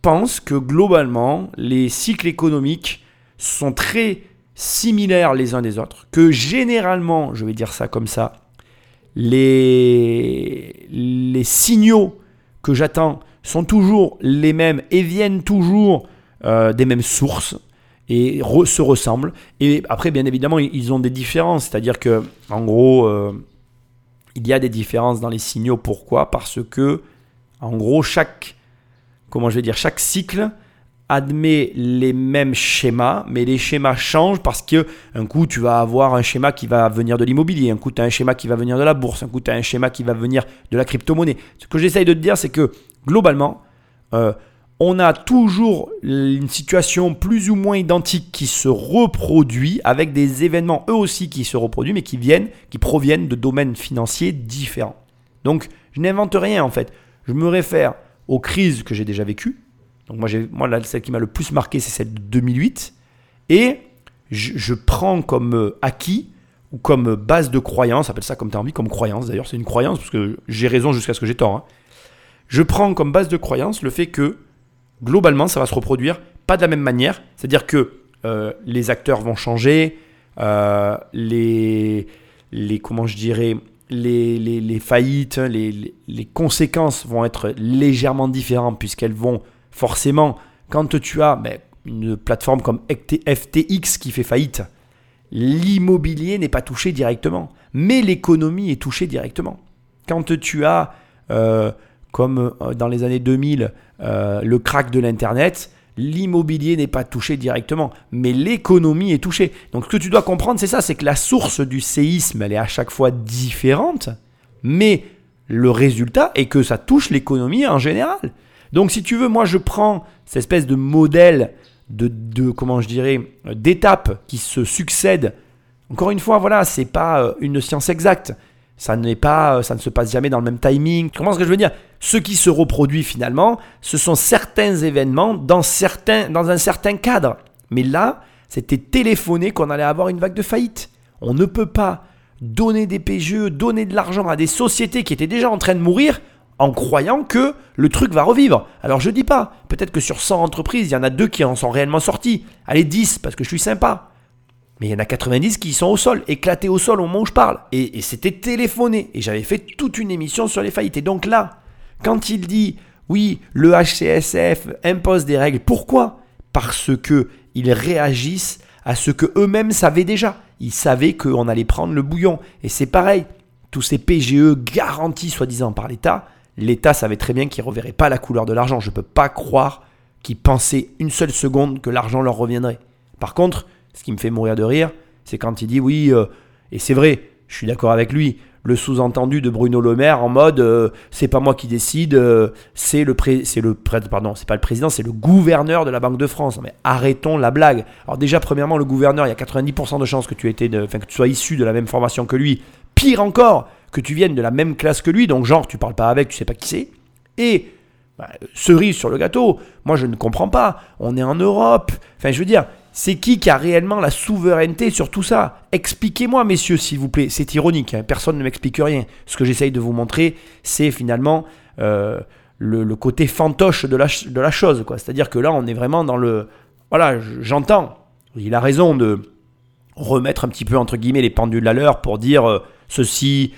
pense que globalement, les cycles économiques sont très similaires les uns des autres. Que généralement, je vais dire ça comme ça, les, signaux que j'attends sont toujours les mêmes et viennent toujours euh, des mêmes sources et se ressemblent. Et après, bien évidemment, ils ont des différences. C'est-à-dire que, en gros, euh, il y a des différences dans les signaux. Pourquoi? Parce que, en gros, chaque, comment je vais dire, chaque cycle admet les mêmes schémas, mais les schémas changent parce que un coup tu vas avoir un schéma qui va venir de l'immobilier, un coup tu as un schéma qui va venir de la bourse, un coup tu as un schéma qui va venir de la crypto-monnaie. Ce que j'essaye de te dire, c'est que globalement, euh, on a toujours une situation plus ou moins identique qui se reproduit avec des événements eux aussi qui se reproduisent mais qui viennent, qui proviennent de domaines financiers différents. Donc je n'invente rien en fait. Je me réfère aux crises que j'ai déjà vécues. Donc moi, moi là, celle qui m'a le plus marqué, c'est celle de 2008. Et je, prends comme euh, acquis ou comme base de croyance, appelle ça comme tu as envie, comme croyance d'ailleurs, c'est une croyance parce que j'ai raison jusqu'à ce que j'ai tort. Hein. Je prends comme base de croyance le fait que globalement, ça va se reproduire pas de la même manière. C'est-à-dire que euh, les acteurs vont changer, euh, les, les, comment je dirais, les, les, faillites, les, les, conséquences vont être légèrement différentes puisqu'elles vont forcément, quand tu as ben, une plateforme comme FTX qui fait faillite, l'immobilier n'est pas touché directement, mais l'économie est touchée directement. Quand tu as, euh, comme dans les années 2000, euh, le crack de l'Internet, l'immobilier n'est pas touché directement, mais l'économie est touchée. Donc ce que tu dois comprendre, c'est ça, c'est que la source du séisme, elle est à chaque fois différente, mais le résultat est que ça touche l'économie en général. Donc si tu veux, moi je prends cette espèce de modèle de, de comment je dirais, d'étapes qui se succèdent. Encore une fois, voilà, c'est pas euh, une science exacte. Ça n'est pas, ça ne se passe jamais dans le même timing. Comment est-ce que je veux dire? Ce qui se reproduit finalement, ce sont certains événements dans, certains, dans un certain cadre. Mais là, c'était téléphoné qu'on allait avoir une vague de faillite. On ne peut pas donner des PGE, donner de l'argent à des sociétés qui étaient déjà en train de mourir en croyant que le truc va revivre. Alors je dis pas, peut-être que sur 100 entreprises, il y en a deux qui en sont réellement sortis. Allez, 10 parce que je suis sympa. Mais il y en a 90 qui sont au sol, éclatés au sol au moment où je parle. Et, c'était téléphoné. Et j'avais fait toute une émission sur les faillites. Et donc là, quand il dit oui, le HCSF impose des règles, pourquoi? Parce que ils réagissent à ce que eux-mêmes savaient déjà. Ils savaient qu'on allait prendre le bouillon. Et c'est pareil. Tous ces PGE garantis soi-disant par l'État, l'État savait très bien qu'il ne reverrait pas la couleur de l'argent. Je ne peux pas croire qu'ils pensaient une seule seconde que l'argent leur reviendrait. Par contre, ce qui me fait mourir de rire, c'est quand il dit oui, euh, et c'est vrai, je suis d'accord avec lui, le sous-entendu de Bruno Le Maire en mode euh, c'est pas moi qui décide, euh, c'est le c'est le pardon, c'est pas le président, c'est le gouverneur de la Banque de France. Mais arrêtons la blague. Alors déjà premièrement le gouverneur, il y a 90% de chances que tu étais que tu sois issu de la même formation que lui. Pire encore, que tu viennes de la même classe que lui, donc genre tu parles pas avec, tu sais pas qui c'est. Et bah, cerise sur le gâteau, moi je ne comprends pas. On est en Europe. Enfin je veux dire, c'est qui qui a réellement la souveraineté sur tout ça? Expliquez-moi, messieurs, s'il vous plaît. C'est ironique, hein. personne ne m'explique rien. Ce que j'essaye de vous montrer, c'est finalement euh, le, côté fantoche de la, chose. C'est-à-dire que là, on est vraiment dans le... Voilà, j'entends. Il a raison de, remettre un petit peu entre guillemets les pendules à l'heure pour dire euh, ceci,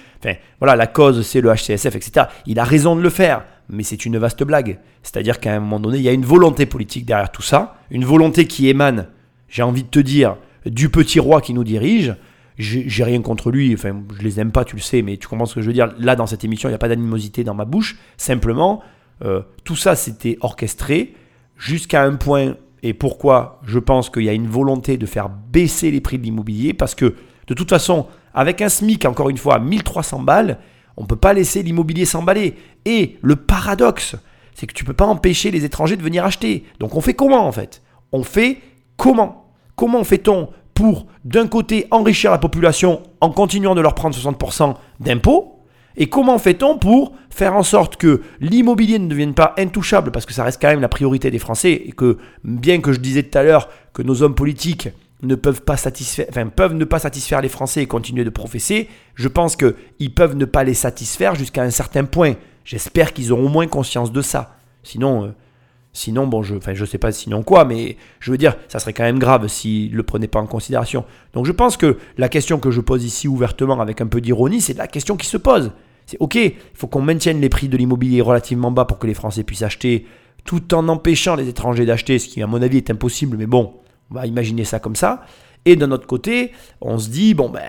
voilà, la cause c'est le HCSF, etc. Il a raison de le faire, mais c'est une vaste blague. C'est-à-dire qu'à un moment donné, il y a une volonté politique derrière tout ça, une volonté qui émane, j'ai envie de te dire, du petit roi qui nous dirige. J'ai rien contre lui, enfin je les aime pas, tu le sais, mais tu comprends ce que je veux dire. Là, dans cette émission, il n'y a pas d'animosité dans ma bouche. Simplement, euh, tout ça, c'était orchestré jusqu'à un point et pourquoi je pense qu'il y a une volonté de faire baisser les prix de l'immobilier Parce que de toute façon, avec un SMIC, encore une fois, 1300 balles, on ne peut pas laisser l'immobilier s'emballer. Et le paradoxe, c'est que tu ne peux pas empêcher les étrangers de venir acheter. Donc on fait comment en fait? On fait comment? Comment fait-on pour, d'un côté, enrichir la population en continuant de leur prendre 60% d'impôts? Et comment fait-on pour faire en sorte que l'immobilier ne devienne pas intouchable, parce que ça reste quand même la priorité des Français, et que bien que je disais tout à l'heure que nos hommes politiques ne peuvent pas satisfaire, enfin, peuvent ne pas satisfaire les Français et continuer de professer, je pense qu'ils peuvent ne pas les satisfaire jusqu'à un certain point. J'espère qu'ils auront au moins conscience de ça. Sinon, euh, sinon bon, je, enfin, je sais pas sinon quoi, mais je veux dire, ça serait quand même grave s'ils ne le prenaient pas en considération. Donc je pense que la question que je pose ici ouvertement avec un peu d'ironie, c'est la question qui se pose. C'est ok, il faut qu'on maintienne les prix de l'immobilier relativement bas pour que les Français puissent acheter, tout en empêchant les étrangers d'acheter, ce qui à mon avis est impossible, mais bon, on va imaginer ça comme ça. Et d'un autre côté, on se dit, bon, ben,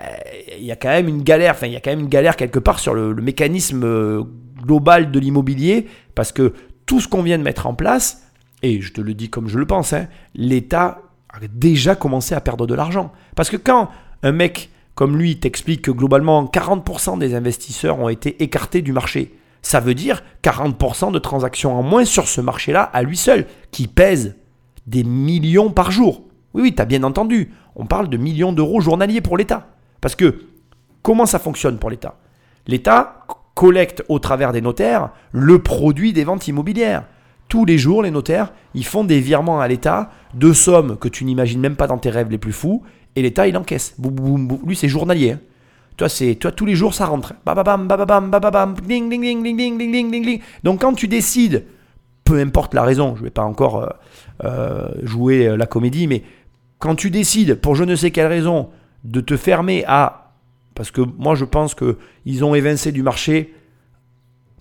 il y a quand même une galère, enfin, il y a quand même une galère quelque part sur le, mécanisme euh, global de l'immobilier, parce que tout ce qu'on vient de mettre en place, et je te le dis comme je le pense, hein, l'État a déjà commencé à perdre de l'argent. Parce que quand un mec comme lui t'explique que globalement 40% des investisseurs ont été écartés du marché. Ça veut dire 40% de transactions en moins sur ce marché-là à lui seul, qui pèse des millions par jour. Oui, oui, tu as bien entendu. On parle de millions d'euros journaliers pour l'État. Parce que comment ça fonctionne pour l'État? L'État collecte au travers des notaires le produit des ventes immobilières. Tous les jours, les notaires, ils font des virements à l'État de sommes que tu n'imagines même pas dans tes rêves les plus fous et l'État il encaisse. Lui c'est journalier. Hein. Toi c'est toi tous les jours ça rentre. Bababam bababam bababam ding ding ding ding ding ding ding ding. Donc quand tu décides, peu importe la raison, je vais pas encore euh, euh, jouer la comédie, mais quand tu décides pour je ne sais quelle raison de te fermer à parce que moi je pense que ils ont évincé du marché.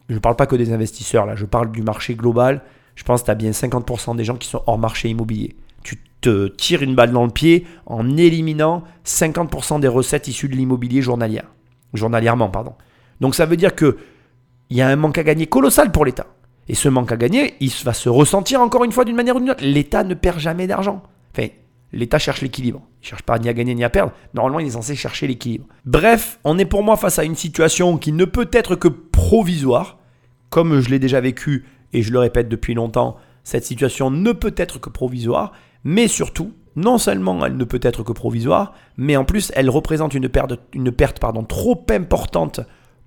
Je ne parle pas que des investisseurs là, je parle du marché global. Je pense que tu as bien 50% des gens qui sont hors marché immobilier te tire une balle dans le pied en éliminant 50% des recettes issues de l'immobilier journalière. Journalièrement, pardon. Donc ça veut dire que il y a un manque à gagner colossal pour l'État. Et ce manque à gagner, il va se ressentir encore une fois d'une manière ou d'une autre. L'État ne perd jamais d'argent. l'État cherche l'équilibre. Il cherche pas ni à gagner ni à perdre. Normalement, il est censé chercher l'équilibre. Bref, on est pour moi face à une situation qui ne peut être que provisoire. Comme je l'ai déjà vécu et je le répète depuis longtemps, cette situation ne peut être que provisoire. Mais surtout, non seulement elle ne peut être que provisoire, mais en plus elle représente une perte, une perte pardon, trop importante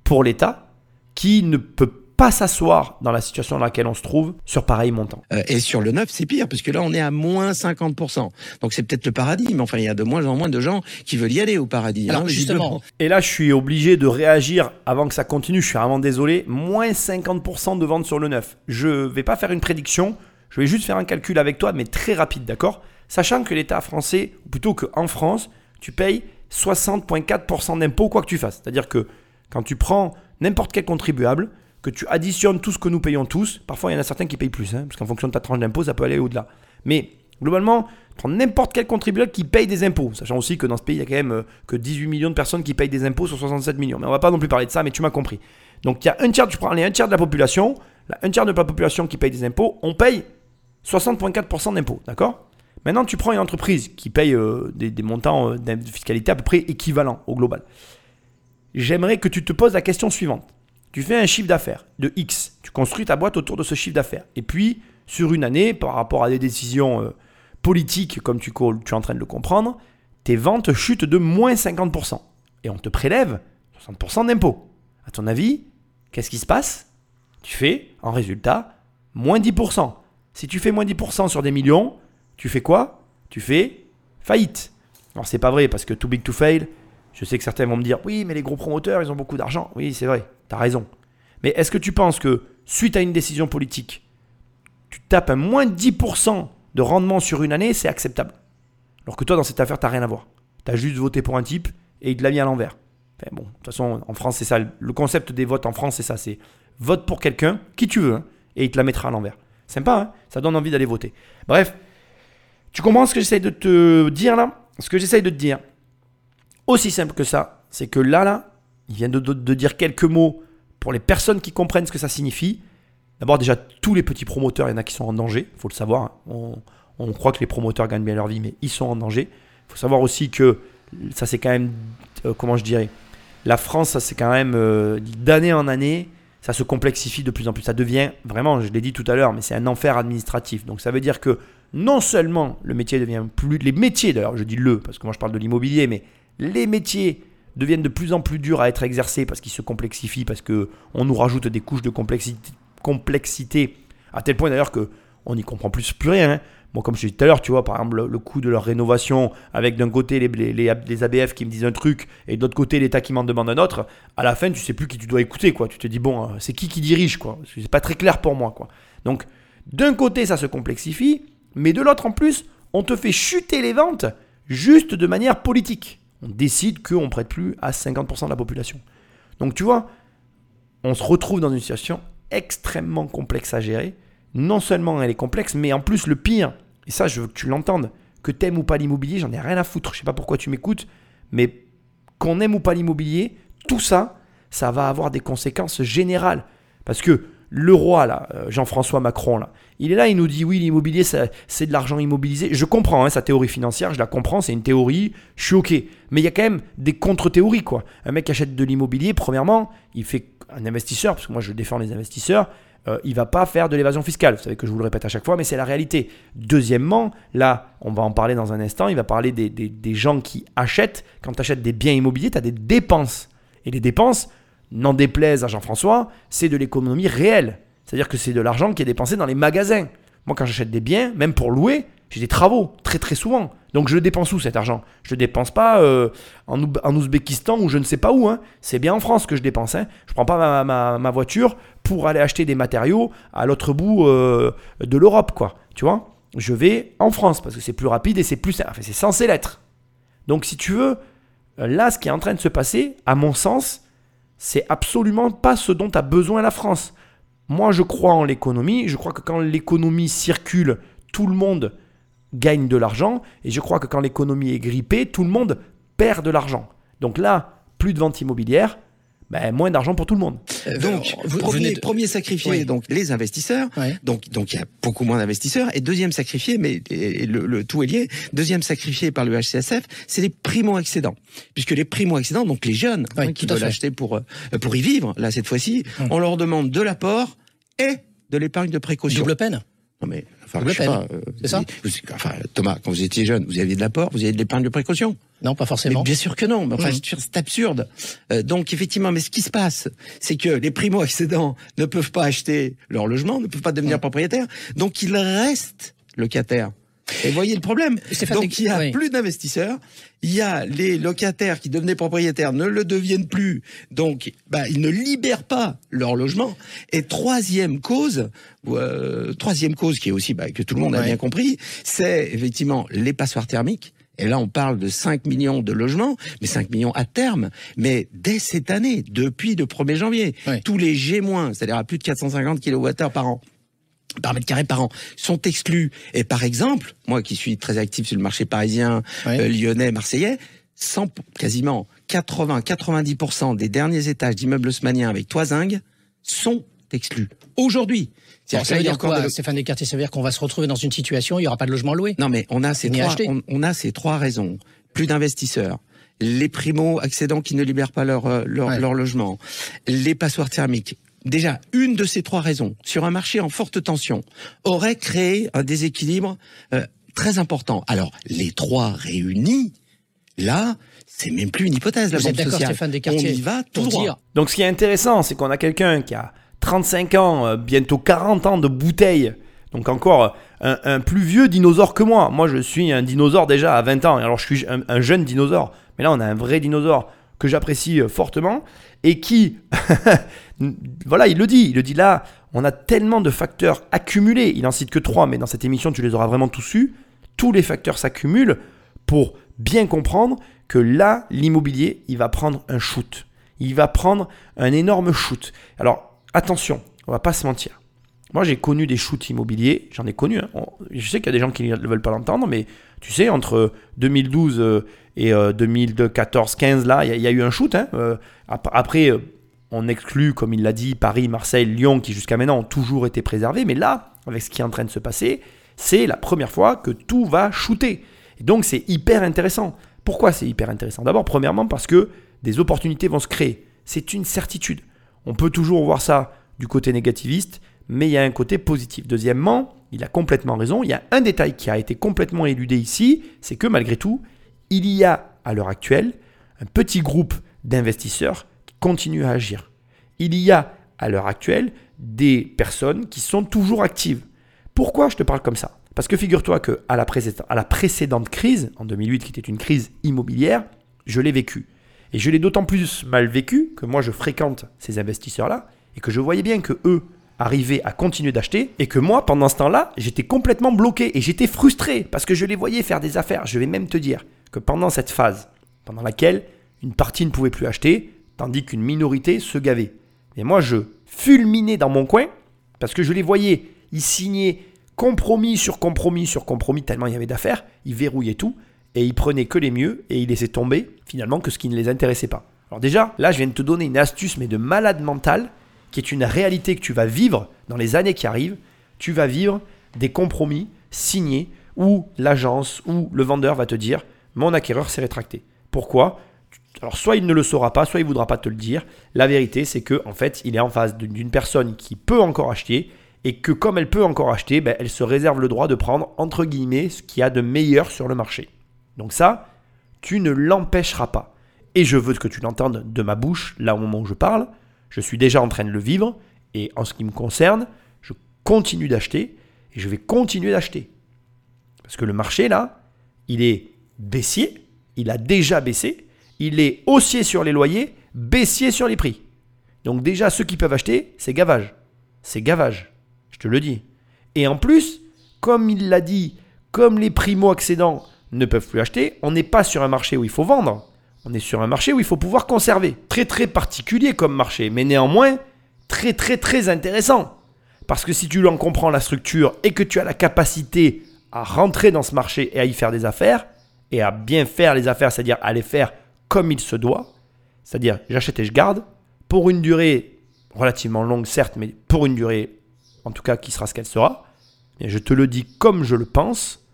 pour l'État qui ne peut pas s'asseoir dans la situation dans laquelle on se trouve sur pareil montant. Euh, et sur le neuf, c'est pire, parce que là, on est à moins 50%. Donc c'est peut-être le paradis, mais enfin, il y a de moins en moins de gens qui veulent y aller au paradis. Alors, hein, justement. Et là, je suis obligé de réagir avant que ça continue. Je suis vraiment désolé. Moins 50% de ventes sur le neuf. Je vais pas faire une prédiction. Je vais juste faire un calcul avec toi, mais très rapide, d'accord? Sachant que l'État français, ou plutôt qu'en France, tu payes 60,4% d'impôts quoi que tu fasses. C'est-à-dire que quand tu prends n'importe quel contribuable, que tu additionnes tout ce que nous payons tous, parfois il y en a certains qui payent plus, hein, parce qu'en fonction de ta tranche d'impôt, ça peut aller au-delà. Mais globalement, prends n'importe quel contribuable qui paye des impôts, sachant aussi que dans ce pays, il y a quand même euh, que 18 millions de personnes qui payent des impôts sur 67 millions. Mais on va pas non plus parler de ça, mais tu m'as compris. Donc il y a un tiers, tu prends les un tiers de la population, un tiers de la population qui paye des impôts, on paye 60,4% d'impôts, d'accord? Maintenant, tu prends une entreprise qui paye euh, des, montants euh, de fiscalité à peu près équivalents au global. J'aimerais que tu te poses la question suivante. Tu fais un chiffre d'affaires de X, tu construis ta boîte autour de ce chiffre d'affaires. Et puis, sur une année, par rapport à des décisions euh, politiques, comme tu, tu es en train de le comprendre, tes ventes chutent de moins 50%. Et on te prélève 60% d'impôts. À ton avis, qu'est-ce qui se passe? Tu fais, en résultat, moins 10%. Si tu fais moins 10% sur des millions, tu fais quoi? Tu fais faillite. Alors c'est pas vrai parce que too big to fail, je sais que certains vont me dire oui mais les gros promoteurs ils ont beaucoup d'argent. Oui c'est vrai, tu as raison. Mais est-ce que tu penses que suite à une décision politique, tu tapes un moins 10% de rendement sur une année, c'est acceptable? Alors que toi dans cette affaire, tu n'as rien à voir. Tu as juste voté pour un type et il te l'a mis à l'envers. Enfin, bon, de toute façon, en France, c'est ça. Le concept des votes en France, c'est ça. C'est vote pour quelqu'un, qui tu veux, hein, et il te la mettra à l'envers. Sympa, hein? Ça donne envie d'aller voter. Bref, tu comprends ce que j'essaye de te dire là? Ce que j'essaye de te dire, aussi simple que ça, c'est que là, là, il vient de, dire quelques mots pour les personnes qui comprennent ce que ça signifie. D'abord, déjà, tous les petits promoteurs, il y en a qui sont en danger, il faut le savoir. On, on croit que les promoteurs gagnent bien leur vie, mais ils sont en danger. Il faut savoir aussi que ça, c'est quand même, euh, comment je dirais, la France, ça, c'est quand même, euh, d'année en année, ça se complexifie de plus en plus. Ça devient, vraiment, je l'ai dit tout à l'heure, mais c'est un enfer administratif. Donc, ça veut dire que non seulement le métier devient plus. Les métiers, d'ailleurs, je dis le, parce que moi, je parle de l'immobilier, mais les métiers deviennent de plus en plus durs à être exercés parce qu'ils se complexifient, parce qu'on nous rajoute des couches de complexité, à tel point d'ailleurs que on n'y comprend plus, rien. hein. Comme je disais tout à l'heure, tu vois, par exemple, le, le coût de leur rénovation, avec d'un côté les, les, les- les ABF qui me disent un truc, et de l'autre côté l'État qui m'en demande un autre, à la fin, tu sais plus qui tu dois écouter, quoi. Tu te dis, bon, euh, c'est qui qui dirige, quoi. C'est pas très clair pour moi, quoi. Donc, d'un côté, ça se complexifie, mais de l'autre, en plus, on te fait chuter les ventes juste de manière politique. On décide qu'on prête plus à 50% de la population. Donc, tu vois, on se retrouve dans une situation extrêmement complexe à gérer. Non seulement elle est complexe, mais en plus le pire, et ça je veux que tu l'entendes, que t'aimes ou pas l'immobilier, j'en ai rien à foutre, je sais pas pourquoi tu m'écoutes, mais qu'on aime ou pas l'immobilier, tout ça, ça va avoir des conséquences générales. Parce que le roi, là, euh, Jean-François Macron, là, il est là, il nous dit oui, l'immobilier, c'est de l'argent immobilisé. Je comprends hein, sa théorie financière, je la comprends, c'est une théorie, je suis ok. Mais il y a quand même des contre-théories, quoi. Un mec qui achète de l'immobilier, premièrement, il fait un investisseur, parce que moi je défends les investisseurs, euh, il va pas faire de l'évasion fiscale. Vous savez que je vous le répète à chaque fois, mais c'est la réalité. Deuxièmement, là, on va en parler dans un instant, il va parler des, des- des gens qui achètent. Quand tu achètes des biens immobiliers, tu as des dépenses. Et les dépenses, n'en déplaise à Jean-François, c'est de l'économie réelle. C'est-à-dire que c'est de l'argent qui est dépensé dans les magasins. Moi, quand j'achète des biens, même pour louer, j'ai des travaux, très très souvent. Donc je le dépense où cet argent? Je le dépense pas euh, en, Ouzbékistan ou je ne sais pas où. hein. C'est bien en France que je dépense. Hein. Je prends pas ma, voiture pour aller acheter des matériaux à l'autre bout euh, de l'Europe, quoi. Tu vois? Je vais en France parce que c'est plus rapide et c'est plus. Enfin, c'est censé l'être. Donc si tu veux, là, ce qui est en train de se passer, à mon sens, c'est absolument pas ce dont a besoin la France. Moi, je crois en l'économie. Je crois que quand l'économie circule, tout le monde gagne de l'argent. Et je crois que quand l'économie est grippée, tout le monde perd de l'argent. Donc là, plus de ventes immobilières, ben, moins d'argent pour tout le monde. Euh, Donc, vous- premier, venez de- premier sacrifié, Oui. donc les investisseurs. Ouais. Donc, donc il y a beaucoup moins d'investisseurs. Et deuxième sacrifié, mais et le, le tout est lié. Deuxième sacrifié par le HCSF, c'est les primo-accédants, puisque les primo-accédants, donc les jeunes Oui, hein, qui veulent acheter pour euh, pour y vivre, là cette fois-ci, Hum. on leur demande de l'apport et de l'épargne de précaution. Double peine. Non mais enfin, je sais pas. euh, C'est ça vous- enfin, Thomas, quand vous étiez jeune, vous aviez de l'apport, vous aviez de l'épargne de précaution. Non, pas Mais forcément. bien sûr que non. Mais enfin, dire, c'est absurde. Euh, donc effectivement, mais ce qui se passe, c'est que les primo-accédants ne peuvent pas acheter leur logement, ne peuvent pas devenir propriétaires, donc ils restent locataires. Et voyez le problème. Donc il y a oui. plus d'investisseurs, il y a les locataires qui devenaient propriétaires ne le deviennent plus, donc bah, ils ne libèrent pas leur logement. Et troisième cause, euh, troisième cause qui est aussi bah, que tout le monde a bien compris, c'est effectivement les passoires thermiques. Et là, on parle de 5 millions de logements, mais 5 millions à terme. Mais dès cette année, depuis le 1er janvier, tous les G-, c'est-à-dire à plus de 450 kWh par an, par mètre carré par an, sont exclus. Et par exemple, moi qui suis très actif sur le marché parisien, euh, lyonnais, marseillais, 100, quasiment 80-90% des derniers étages d'immeubles haussmanniens avec toisingue sont exclus. Aujourd'hui. C'est-à-dire ça là, veut dire quoi, Stéphane Descartes Ça veut dire qu'on va se retrouver dans une situation où il n'y aura pas de logement loué? Non, mais on a ces trois, on, on a ces trois raisons. Plus d'investisseurs, les primo-accédants qui ne libèrent pas leur, euh, leur, Ouais. leur logement, les passoires thermiques. Déjà, une de ces trois raisons, sur un marché en forte tension, aurait créé un déséquilibre euh, très important. Alors, les trois réunis, là, c'est même plus une hypothèse, la Vous êtes banque d'accord, sociale. Stéphane On Descartier y va tout droit. dire Donc ce qui est intéressant, c'est qu'on a quelqu'un qui a 35 ans, euh, bientôt 40 ans de bouteille. Donc encore euh, un, un plus vieux dinosaure que moi. Moi je suis un dinosaure déjà à 20 ans. Alors je suis un, un jeune dinosaure. Mais là on a un vrai dinosaure que j'apprécie fortement. Et qui... voilà, il le dit. Il le dit là, on a tellement de facteurs accumulés. Il en cite que trois, mais dans cette émission tu les auras vraiment tous eus. Tous les facteurs s'accumulent pour bien comprendre que là, l'immobilier, il va prendre un shoot. Il va prendre un énorme shoot. Alors, attention, on va pas se mentir. Moi, j'ai connu des shoots immobiliers, j'en ai connu. hein. Je sais qu'il y a des gens qui ne veulent pas l'entendre, mais tu sais, entre 2012 euh, et 2014-15, là, il y, a- eu un shoot. hein. Euh, ap- Après, euh, on exclut, comme il l'a dit, Paris, Marseille, Lyon, qui jusqu'à maintenant ont toujours été préservés. Mais là, avec ce qui est en train de se passer, c'est la première fois que tout va shooter. Et donc, c'est hyper intéressant. Pourquoi c'est hyper intéressant? D'abord, premièrement, parce que des opportunités vont se créer. C'est une certitude. On peut toujours voir ça du côté négativiste, mais il y a un côté positif. Deuxièmement, il a complètement raison. Il y a un détail qui a été complètement éludé ici, c'est que malgré tout, il y a à l'heure actuelle un petit groupe d'investisseurs continuent à agir. Il y a à l'heure actuelle des personnes qui sont toujours actives. Pourquoi je te parle comme ça? Parce que figure-toi que à la, précédente, crise, en 2008, qui était une crise immobilière, je l'ai vécue. Et je l'ai d'autant plus mal vécu que moi je fréquente ces investisseurs-là et que je voyais bien que eux arrivaient à continuer d'acheter et que moi pendant ce temps-là j'étais complètement bloqué et j'étais frustré parce que je les voyais faire des affaires. Je vais même te dire que pendant cette phase, pendant laquelle une partie ne pouvait plus acheter, tandis qu'une minorité se gavait. Et moi je fulminais dans mon coin parce que je les voyais, ils signaient compromis sur compromis sur compromis tellement il y avait d'affaires, ils verrouillaient tout et ils prenaient que les mieux et ils laissaient tomber finalement que ce qui ne les intéressait pas. Alors déjà, là je viens de te donner une astuce mais de malade mental qui est une réalité que tu vas vivre dans les années qui arrivent. Tu vas vivre des compromis signés où l'agence ou le vendeur va te dire mon acquéreur s'est rétracté. Pourquoi? Alors soit il ne le saura pas, soit il voudra pas te le dire. La vérité, c'est que en fait, il est en face d'une d'une personne qui peut encore acheter et que comme elle peut encore acheter, ben, elle se réserve le droit de prendre entre guillemets ce qu'il y a de meilleur sur le marché. Donc ça, tu ne l'empêcheras pas. Et je veux que tu l'entendes de ma bouche, là au moment où je parle. Je suis déjà en train de le vivre. Et en ce qui me concerne, je continue d'acheter et je vais continuer d'acheter. Parce que le marché, là, il est baissier, il a déjà baissé, il est haussier sur les loyers, baissier sur les prix. Donc déjà, ceux qui peuvent acheter, c'est gavage. C'est gavage, je te le dis. Et en plus, comme il l'a dit, comme les primo-accédants ne peuvent plus acheter, on n'est pas sur un marché où il faut vendre. On est sur un marché où il faut pouvoir conserver. Très très particulier comme marché, mais néanmoins très très très intéressant. Parce que si tu en comprends la structure et que tu as la capacité à rentrer dans ce marché et à y faire des affaires, et à bien faire les affaires, c'est-à-dire à les faire comme il se doit, c'est-à-dire j'achète et je garde, pour une durée relativement longue certes, mais pour une durée en tout cas qui sera ce qu'elle sera, et je te le dis comme je le pense,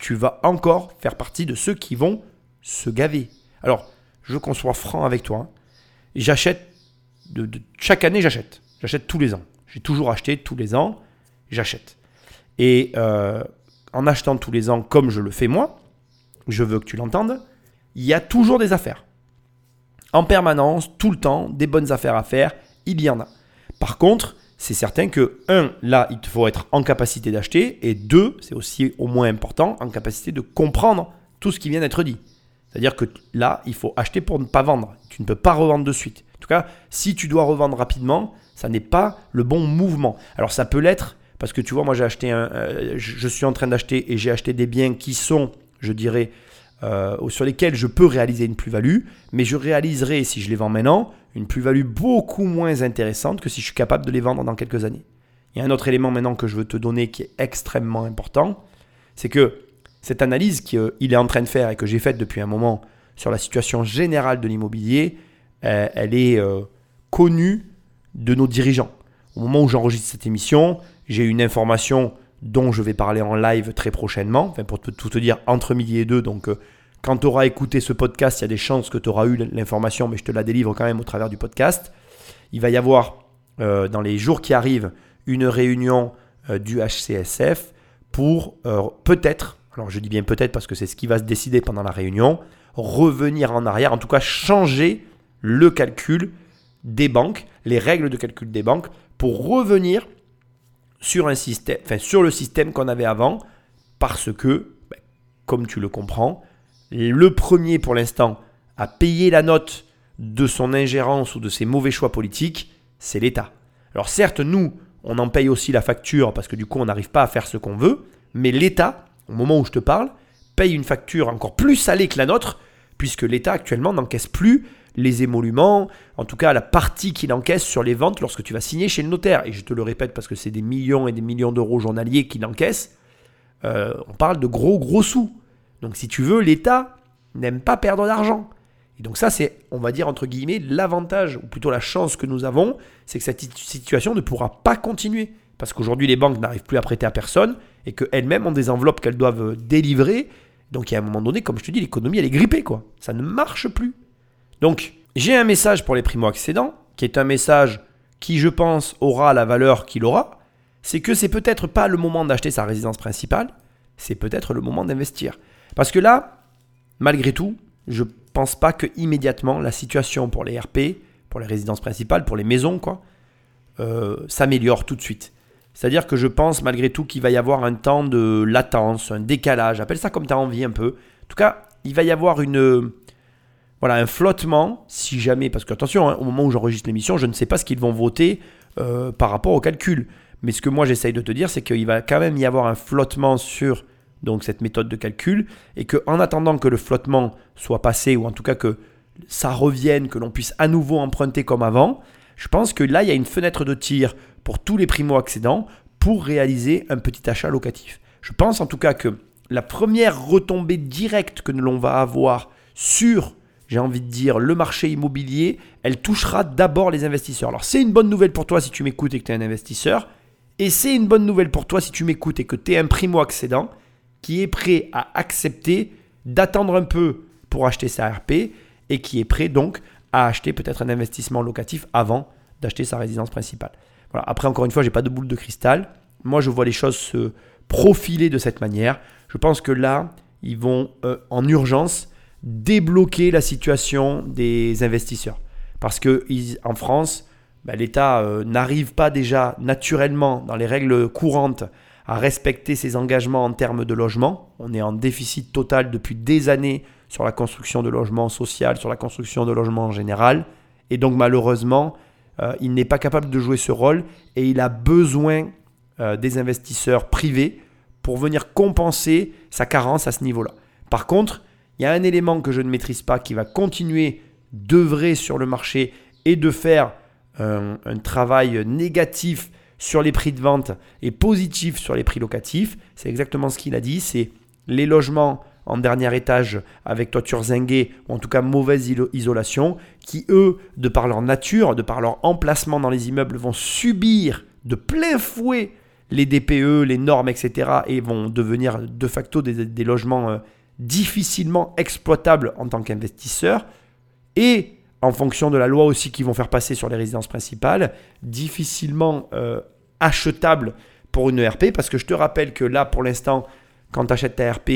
tu vas encore faire partie de ceux qui vont se gaver. Alors, je veux qu'on soit franc avec toi. hein. J'achète, chaque année j'achète. J'achète tous les ans. J'ai toujours acheté tous les ans, j'achète. Et euh, en achetant tous les ans comme je le fais moi, je veux que tu l'entendes, il y a toujours des affaires. En permanence, tout le temps, des bonnes affaires à faire, il y en a. Par contre, c'est certain que, un, là, il faut être en capacité d'acheter, et deux, c'est aussi au moins important, en capacité de comprendre tout ce qui vient d'être dit. C'est-à-dire que là, il faut acheter pour ne pas vendre. Tu ne peux pas revendre de suite. En tout cas, si tu dois revendre rapidement, ça n'est pas le bon mouvement. Alors ça peut l'être, parce que tu vois, moi j'ai acheté un, euh, je suis en train d'acheter et j'ai acheté des biens qui sont, je dirais, euh, sur lesquels je peux réaliser une plus-value, mais je réaliserai, si je les vends maintenant, une plus-value beaucoup moins intéressante que si je suis capable de les vendre dans quelques années. Il y a un autre élément maintenant que je veux te donner qui est extrêmement important, c'est que cette analyse qu'il est en train de faire et que j'ai faite depuis un moment sur la situation générale de l'immobilier, euh, elle est euh, connue de nos dirigeants. Au moment où j'enregistre cette émission, j'ai une information dont je vais parler en live très prochainement, enfin pour tout te dire entre midi et deux. Donc euh, quand tu auras écouté ce podcast, il y a des chances que tu auras eu l'information, mais je te la délivre quand même au travers du podcast. Il va y avoir euh, dans les jours qui arrivent une réunion euh, du HCSF pour peut-être, alors je dis bien peut-être parce que c'est ce qui va se décider pendant la réunion, revenir en arrière, en tout cas changer le calcul des banques, les règles de calcul des banques, pour revenir sur, un système, enfin, sur le système qu'on avait avant, parce que, ben, comme tu le comprends, le premier pour l'instant à payer la note de son ingérence ou de ses mauvais choix politiques, c'est l'État. Alors certes, nous, on en paye aussi la facture parce que du coup, on n'arrive pas à faire ce qu'on veut, mais l'État, au moment où je te parle, paye une facture encore plus salée que la nôtre, puisque l'État actuellement n'encaisse plus les émoluments, en tout cas la partie qu'il encaisse sur les ventes lorsque tu vas signer chez le notaire. Et je te le répète parce que c'est des millions et des millions d'euros journaliers qu'il encaisse. Euh, on parle de gros gros sous. Donc si tu veux, l'État n'aime pas perdre d'argent. Et donc ça, c'est, on va dire, entre guillemets, l'avantage, ou plutôt la chance que nous avons, c'est que cette situation ne pourra pas continuer. Parce qu'aujourd'hui, les banques n'arrivent plus à prêter à personne, et qu'elles-mêmes ont des enveloppes qu'elles doivent délivrer. Donc il y a un moment donné, comme je te dis, l'économie, elle est grippée, quoi. Ça ne marche plus. Donc, j'ai un message pour les primo-accédants, qui est un message qui, je pense, aura la valeur qu'il aura. C'est que c'est peut-être pas le moment d'acheter sa résidence principale, c'est peut-être le moment d'investir. Parce que là, malgré tout, je pense pas que immédiatement la situation pour les RP, pour les résidences principales, pour les maisons, quoi, euh, s'améliore tout de suite. C'est-à-dire que je pense malgré tout qu'il va y avoir un temps de latence, un décalage, appelle ça comme tu as envie un peu. En tout cas, il va y avoir une, voilà, un flottement, si jamais, parce que attention, hein, au moment où j'enregistre l'émission, je ne sais pas ce qu'ils vont voter euh, par rapport au calcul. Mais ce que moi j'essaye de te dire, c'est qu'il va quand même y avoir un flottement sur donc cette méthode de calcul, et que en attendant que le flottement soit passé, ou en tout cas que ça revienne, que l'on puisse à nouveau emprunter comme avant, je pense que là, il y a une fenêtre de tir pour tous les primo-accédants pour réaliser un petit achat locatif. Je pense en tout cas que la première retombée directe que l'on va avoir sur, j'ai envie de dire, le marché immobilier, elle touchera d'abord les investisseurs. Alors c'est une bonne nouvelle pour toi si tu m'écoutes et que tu es un investisseur, et c'est une bonne nouvelle pour toi si tu m'écoutes et que tu es un primo-accédant qui est prêt à accepter d'attendre un peu pour acheter sa RP et qui est prêt donc à acheter peut-être un investissement locatif avant d'acheter sa résidence principale. Voilà. Après, encore une fois, je n'ai pas de boule de cristal. Moi, je vois les choses se profiler de cette manière. Je pense que là, ils vont euh, en urgence débloquer la situation des investisseurs. Parce qu'en France, bah, l'État euh, n'arrive pas déjà naturellement dans les règles courantes à respecter ses engagements en termes de logement. On est en déficit total depuis des années sur la construction de logements sociaux, sur la construction de logements en général. Et donc malheureusement, euh, il n'est pas capable de jouer ce rôle et il a besoin euh, des investisseurs privés pour venir compenser sa carence à ce niveau-là. Par contre, il y a un élément que je ne maîtrise pas qui va continuer d'œuvrer sur le marché et de faire un travail négatif sur les prix de vente et positif sur les prix locatifs. C'est exactement ce qu'il a dit. C'est les logements en dernier étage avec toiture zinguée ou en tout cas mauvaise isolation qui eux, de par leur nature, de par leur emplacement dans les immeubles, vont subir de plein fouet les DPE, les normes, etc. et vont devenir de facto des, logements euh, difficilement exploitables en tant qu'investisseurs. Et en fonction de la loi aussi qu'ils vont faire passer sur les résidences principales, difficilement euh, achetable pour une ERP, parce que je te rappelle que là, pour l'instant, quand tu achètes ta RP,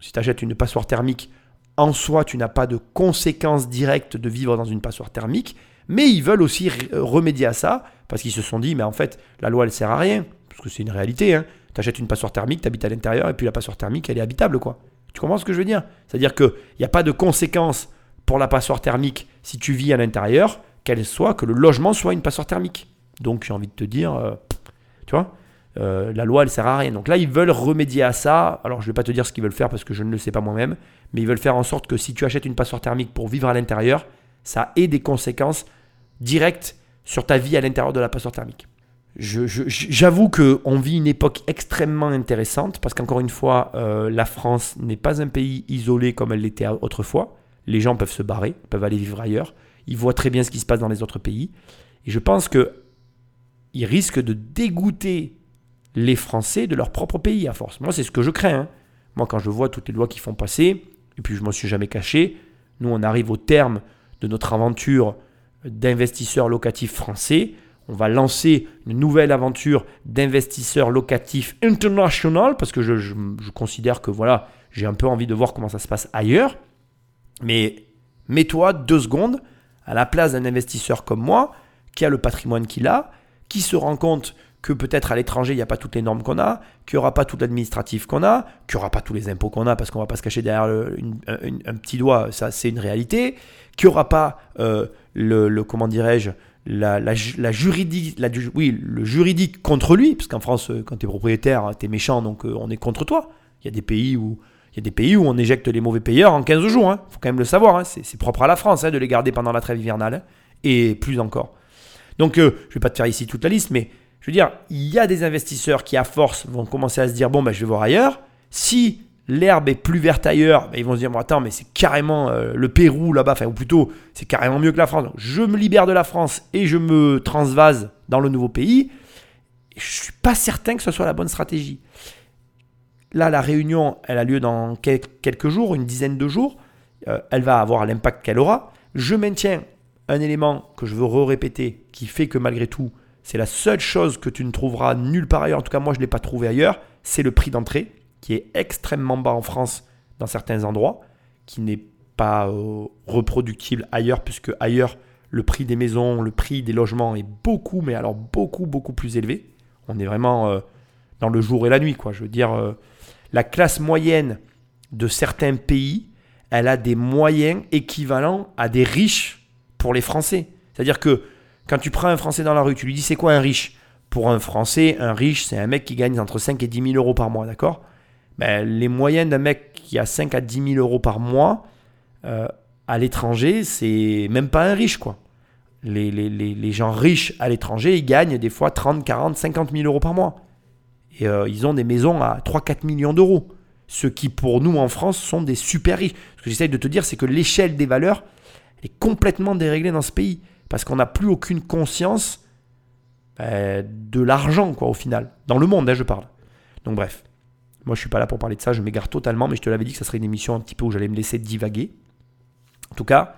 si tu achètes une passoire thermique, en soi, tu n'as pas de conséquences directes de vivre dans une passoire thermique, mais ils veulent aussi remédier à ça, parce qu'ils se sont dit, mais en fait, la loi, elle sert à rien, parce que c'est une réalité. Hein. Tu achètes une passoire thermique, tu habites à l'intérieur, et puis la passoire thermique, elle est habitable, quoi. Tu comprends ce que je veux dire? C'est-à-dire qu'il n'y a pas de conséquences pour la passoire thermique si tu vis à l'intérieur, qu'elle soit, que le logement soit une passoire thermique. Donc j'ai envie de te dire, euh, tu vois euh, la loi, elle sert à rien. Donc là, ils veulent remédier à ça. Alors, je ne vais pas te dire ce qu'ils veulent faire parce que je ne le sais pas moi-même, mais ils veulent faire en sorte que si tu achètes une passoire thermique pour vivre à l'intérieur, ça ait des conséquences directes sur ta vie à l'intérieur de la passoire thermique. J'avoue qu'on vit une époque extrêmement intéressante parce qu'encore une fois, euh, la France n'est pas un pays isolé comme elle l'était autrefois les gens peuvent se barrer, peuvent aller vivre ailleurs. Ils voient très bien ce qui se passe dans les autres pays. Et je pense que ils risquent de dégoûter les Français de leur propre pays à force. Moi, c'est ce que je crains. Hein. Moi, quand je vois toutes les lois qui font passer, et puis je m'en suis jamais caché, nous, on arrive au terme de notre aventure d'investisseurs locatifs français. On va lancer une nouvelle aventure d'investisseurs locatifs international parce que je, considère que voilà, j'ai un peu envie de voir comment ça se passe ailleurs. Mais mets-toi deux secondes à la place d'un investisseur comme moi, qui a le patrimoine qu'il a, qui se rend compte que peut-être à l'étranger, il n'y a pas toutes les normes qu'on a, qu'il n'y aura pas tout l'administratif qu'on a, qu'il n'y aura pas tous les impôts qu'on a, parce qu'on ne va pas se cacher derrière un, petit doigt, ça c'est une réalité, qu'il n'y aura pas euh, le, comment dirais-je, la, la, juridique, la, oui, le juridique contre lui, parce qu'en France, euh, quand tu es propriétaire, tu es méchant, donc euh, on est contre toi. Il y a des pays où Il y a des pays où on éjecte les mauvais payeurs en 15 jours. Il hein. faut quand même le savoir. Hein. C'est propre à la France hein, de les garder pendant la trêve hivernale. et plus encore. Donc, euh, je ne vais pas te faire ici toute la liste, mais je veux dire, il y a des investisseurs qui, à force, vont commencer à se dire bon, ben, je vais voir ailleurs. Si l'herbe est plus verte ailleurs, ben, ils vont se dire attends, mais c'est carrément euh, le Pérou là-bas, ou plutôt, c'est carrément mieux que la France. Je me libère de la France et je me transvase dans le nouveau pays. je ne suis pas certain que ce soit la bonne stratégie. Là, la réunion, elle a lieu dans quelques jours, une dizaine de jours. Euh, elle va avoir l'impact qu'elle aura. Je maintiens un élément que je veux répéter qui fait que malgré tout, c'est la seule chose que tu ne trouveras nulle part ailleurs, en tout cas moi je ne l'ai pas trouvé ailleurs, c'est le prix d'entrée, qui est extrêmement bas en France dans certains endroits, qui n'est pas euh, reproductible ailleurs, puisque ailleurs le prix des maisons, le prix des logements est beaucoup, mais alors beaucoup, beaucoup plus élevé. On est vraiment euh, dans le jour et la nuit, quoi. Je veux dire, euh, la classe moyenne de certains pays, elle a des moyens équivalents à des riches pour les Français. C'est-à-dire que quand tu prends un Français dans la rue, tu lui dis c'est quoi un riche? Pour un Français, un riche, c'est un mec qui gagne entre 5 et 10 000 euros par mois, d'accord? Ben, Les moyennes d'un mec qui a 5 à 10 000 euros par mois euh, à l'étranger, c'est même pas un riche, quoi. Les, les, gens riches à l'étranger, ils gagnent des fois 30, 40, 50 000 euros par mois. Et euh, ils ont des maisons à 3-4 millions d'euros. Ce qui, pour nous en France, sont des super riches. Ce que j'essaye de te dire, c'est que l'échelle des valeurs est complètement déréglée dans ce pays parce qu'on n'a plus aucune conscience ben, de l'argent, quoi, au final. Dans le monde, hein, je parle. Donc bref, moi je suis pas là pour parler de ça, je m'égare totalement, mais je te l'avais dit que ça serait une émission un petit peu où j'allais me laisser divaguer. En tout cas,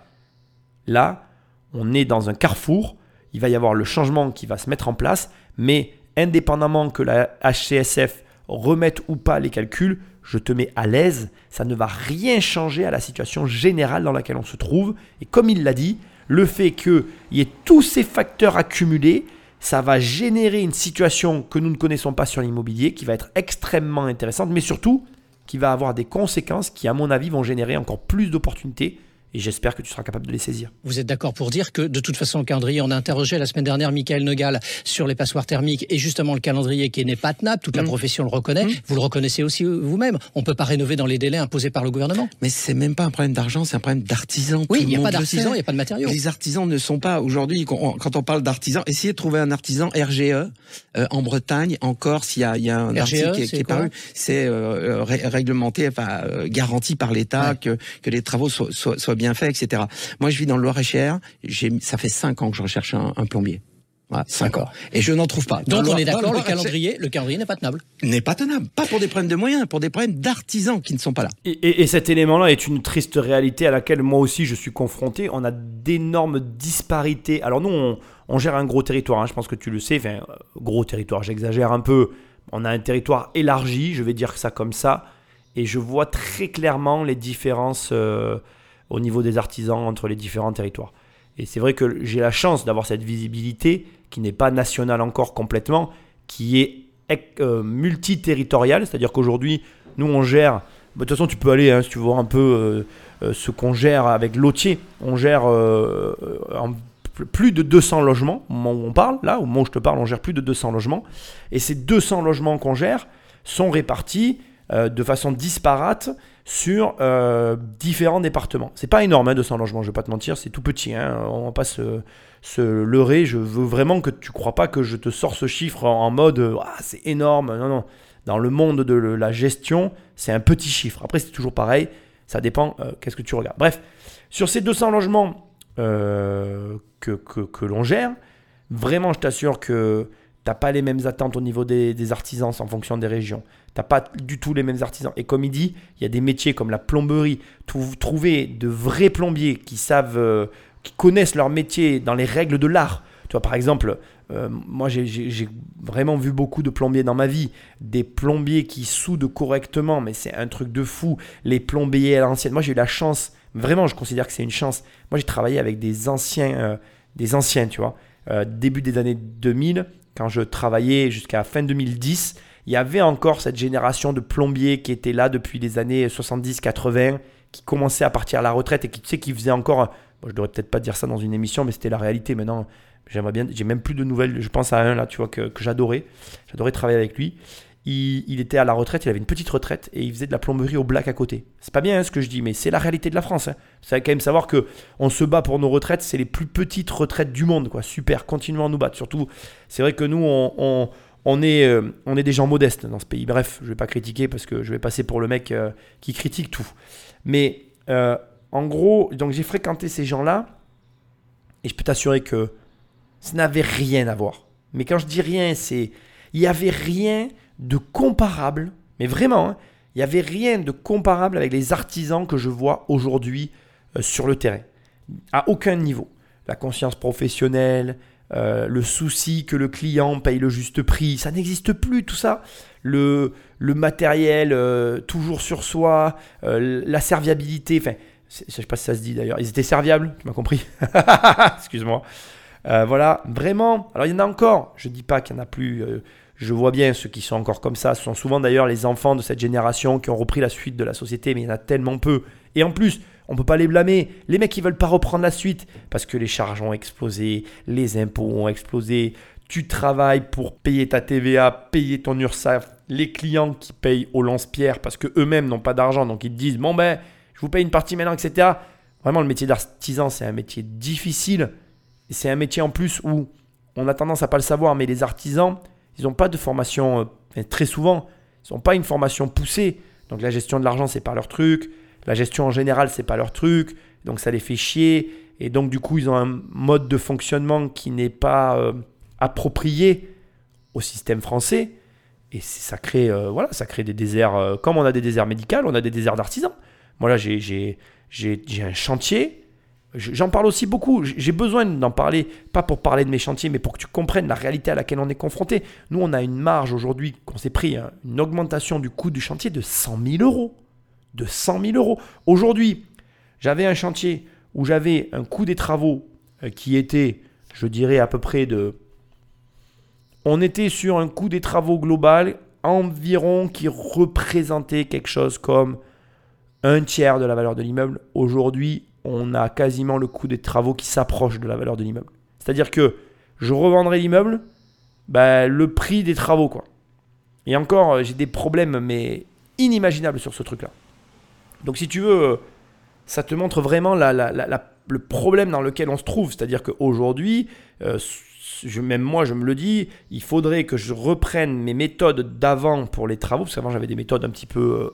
là, on est dans un carrefour, il va y avoir le changement qui va se mettre en place, mais indépendamment que la HCSF remette ou pas les calculs, je te mets à l'aise, ça ne va rien changer à la situation générale dans laquelle on se trouve. Et comme il l'a dit, le fait qu'il y ait tous ces facteurs accumulés, ça va générer une situation que nous ne connaissons pas sur l'immobilier, qui va être extrêmement intéressante, mais surtout qui va avoir des conséquences qui, à mon avis, vont générer encore plus d'opportunités et j'espère que tu seras capable de les saisir. Vous êtes d'accord pour dire que de toute façon le calendrier, on a interrogé la semaine dernière Michael Negal sur les passoires thermiques et justement le calendrier qui n'est pas tenable, toute la mmh. profession le reconnaît, mmh. vous le reconnaissez aussi vous-même. On ne peut pas rénover dans les délais imposés par le gouvernement. Mais c'est même pas un problème d'argent, c'est un problème d'artisan. Oui, il n'y a pas d'artisan, il n'y a pas de matériaux. Les artisans ne sont pas aujourd'hui, quand on parle d'artisan, essayez de trouver un artisan RGE euh, en Bretagne, en Corse, il y a, y a un article qui, est, paru, c'est euh, réglementé, enfin euh, garanti par l'État que, que les travaux soient, soient, soient bien faits, etc. Moi, je vis dans le Loir-et-Cher. Ça fait cinq ans que je recherche un, plombier. Voilà, cinq ans. Et je n'en trouve pas. Donc on est d'accord, le, calendrier, le calendrier n'est pas tenable. N'est pas tenable. Pas pour des problèmes de moyens, pour des problèmes d'artisans qui ne sont pas là. Et, cet élément-là est une triste réalité à laquelle moi aussi je suis confronté. On a d'énormes disparités. Alors nous, on, gère un gros territoire. Hein. je pense que tu le sais. Enfin, gros territoire, j'exagère un peu. On a un territoire élargi, je vais dire ça comme ça. Et je vois très clairement les différences. Euh, au niveau des artisans entre les différents territoires. Et c'est vrai que j'ai la chance d'avoir cette visibilité qui n'est pas nationale encore complètement, qui est euh, multiterritoriale, c'est-à-dire qu'aujourd'hui, nous on gère, de toute façon tu peux aller, hein, si tu voir un peu euh, euh, ce qu'on gère avec Lotier, on gère plus de 200 logements, au moment où on parle, là, au moment où je te parle, on gère plus de 200 logements, et ces 200 logements qu'on gère sont répartis de façon disparate sur euh, différents départements. C'est pas énorme, hein, 200 logements, je vais pas te mentir, c'est tout petit. Hein, on va pas se, leurrer. Je veux vraiment que tu crois pas que je te sors ce chiffre en, mode euh, ah, c'est énorme. Non, non. Dans le monde de la gestion, c'est un petit chiffre. Après, c'est toujours pareil. Ça dépend euh, qu'est-ce que tu regardes. Bref, sur ces 200 logements que, que, l'on gère, vraiment, je t'assure que tu n'as pas les mêmes attentes au niveau des artisans en fonction des régions. T'as pas du tout les mêmes artisans. Et comme il dit, il y a des métiers comme la plomberie. Trouver de vrais plombiers qui savent, euh, qui connaissent leur métier dans les règles de l'art. Tu vois, par exemple, euh, moi j'ai vraiment vu beaucoup de plombiers dans ma vie. Des plombiers qui soudent correctement, mais c'est un truc de fou. Les plombiers à l'ancienne. Moi j'ai eu la chance, vraiment je considère que c'est une chance. Moi j'ai travaillé avec des anciens, euh, des anciens, tu vois. début des années 2000, quand je travaillais jusqu'à fin 2010 il y avait encore cette génération de plombiers qui étaient là depuis les années 70-80, qui commençaient à partir à la retraite et qui, tu sais, qui faisaient encore. Bon, je devrais peut-être pas dire ça dans une émission, mais c'était la réalité. Maintenant, j'aimerais bien. J'ai même plus de nouvelles. Je pense à un là, tu vois, que, j'adorais. J'adorais travailler avec lui. il, était à la retraite, il avait une petite retraite et il faisait de la plomberie au black à côté. C'est pas bien hein, ce que je dis, mais c'est la réalité de la France. Hein. Savez quand même savoir que on se bat pour nos retraites, c'est les plus petites retraites du monde, quoi. Super, continuons à nous battre. Surtout, c'est vrai que nous, on, est, euh, on est des gens modestes dans ce pays. Bref, je vais pas critiquer parce que je vais passer pour le mec euh, qui critique tout. Mais euh, en gros, donc j'ai fréquenté ces gens-là et je peux t'assurer que ça n'avait rien à voir. Mais quand je dis rien, c'est il y avait rien de comparable, mais vraiment, hein, il n'y avait rien de comparable avec les artisans que je vois aujourd'hui sur le terrain. À aucun niveau. La conscience professionnelle, euh, le souci que le client paye le juste prix, ça n'existe plus tout ça. Le, matériel euh, toujours sur soi, la serviabilité, enfin, je sais pas si ça se dit d'ailleurs, ils étaient serviables, tu m'as compris Excuse-moi. voilà, vraiment. Alors il y en a encore, je ne dis pas qu'il n'y en a plus je vois bien ceux qui sont encore comme ça. Ce sont souvent d'ailleurs les enfants de cette génération qui ont repris la suite de la société, mais il y en a tellement peu. Et en plus, on peut pas les blâmer. Les mecs, ils veulent pas reprendre la suite parce que les charges ont explosé, les impôts ont explosé. Tu travailles pour payer ta TVA, payer ton URSAF, les clients qui payent au lance-pierre parce que eux-mêmes n'ont pas d'argent, donc ils disent bon ben, je vous paye une partie maintenant, etc. Vraiment, le métier d'artisan, c'est un métier difficile. C'est un métier en plus où on a tendance à pas le savoir, mais les artisans, ils n'ont pas de formation, euh, très souvent, ils n'ont pas une formation poussée. Donc la gestion de l'argent, c'est pas leur truc. La gestion en général, c'est pas leur truc. Donc ça les fait chier. Et donc du coup, ils ont un mode de fonctionnement qui n'est pas euh, approprié au système français. Et ça crée, euh, voilà, ça crée des déserts. comme on a des déserts médicaux, on a des déserts d'artisans. Moi là, j'ai un chantier J'en parle aussi beaucoup. J'ai besoin d'en parler, pas pour parler de mes chantiers, mais pour que tu comprennes la réalité à laquelle on est confronté. Nous, on a une marge aujourd'hui qu'on s'est pris, hein, une augmentation du coût du chantier de 100 000 euros. De 100 000 euros. Aujourd'hui, j'avais un chantier où j'avais un coût des travaux euh, qui était, je dirais, à peu près de. On était sur un coût des travaux global environ qui représentait quelque chose comme un tiers de la valeur de l'immeuble. Aujourd'hui, on a quasiment le coût des travaux qui s'approche de la valeur de l'immeuble. C'est-à-dire que je revendrai l'immeuble, bah, le prix des travaux. quoi. Et encore, euh, j'ai des problèmes, mais inimaginables sur ce truc-là. Donc si tu veux, euh, ça te montre vraiment le problème dans lequel on se trouve. C'est-à-dire qu'aujourd'hui, euh, même moi je me le dis, il faudrait que je reprenne mes méthodes d'avant pour les travaux, parce qu'avant j'avais des méthodes un petit peu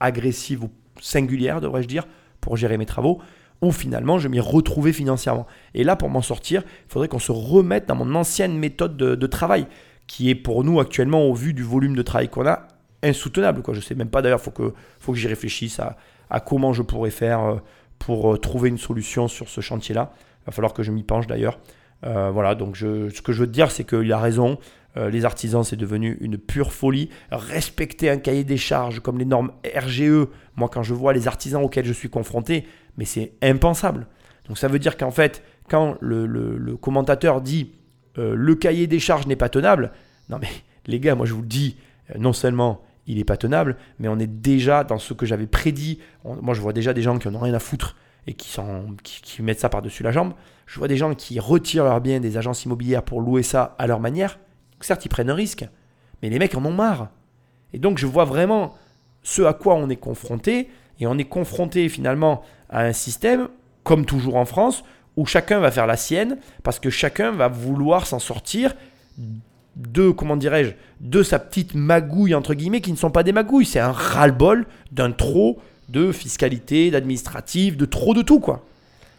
agressives ou singulières, devrais-je dire, pour gérer mes travaux où finalement je m'y retrouvais financièrement. Et là, pour m'en sortir, il faudrait qu'on se remette dans mon ancienne méthode de, travail, qui est pour nous actuellement, au vu du volume de travail qu'on a, insoutenable. Quoi. Je sais même pas d'ailleurs, il faut que, faut que j'y réfléchisse à, comment je pourrais faire euh, pour euh, trouver une solution sur ce chantier-là. Il va falloir que je m'y penche d'ailleurs. Euh, voilà, donc je, ce que je veux te dire, c'est qu'il a raison. les artisans, c'est devenu une pure folie. Respecter un cahier des charges comme les normes RGE, moi, quand je vois les artisans auxquels je suis confronté, mais c'est impensable. Donc ça veut dire qu'en fait, quand le, commentateur dit le cahier des charges n'est pas tenable, non mais les gars, moi je vous le dis, non seulement il n'est pas tenable, mais on est déjà dans ce que j'avais prédit. moi je vois déjà des gens qui n'ont rien à foutre et qui, qui, mettent ça par-dessus la jambe. Je vois des gens qui retirent leurs biens des agences immobilières pour louer ça à leur manière. Certes, ils prennent un risque, mais les mecs en ont marre. Et donc je vois vraiment ce à quoi on est confronté, et on est confronté finalement à un système, comme toujours en France, où chacun va faire la sienne, parce que chacun va vouloir s'en sortir de, comment dirais-je, de sa petite magouille, entre guillemets, qui ne sont pas des magouilles. C'est un ras-le-bol d'un trop de fiscalité, d'administratif, de trop de tout, quoi.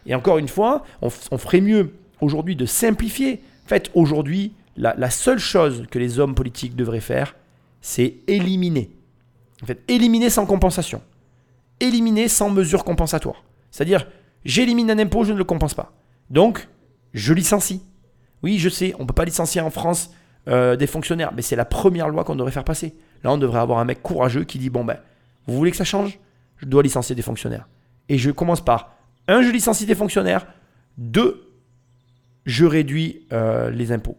Et encore une fois, on, ferait mieux aujourd'hui de simplifier. En fait, aujourd'hui, la, la seule chose que les hommes politiques devraient faire, c'est éliminer. En fait, éliminer sans compensation éliminer sans mesure compensatoire. C'est-à-dire, j'élimine un impôt, je ne le compense pas. Donc, je licencie. Oui, je sais, on ne peut pas licencier en France euh, des fonctionnaires, mais c'est la première loi qu'on devrait faire passer. Là, on devrait avoir un mec courageux qui dit, bon ben, vous voulez que ça change? Je dois licencier des fonctionnaires. Et je commence par, un, je licencie des fonctionnaires. Deux, je réduis euh, les impôts.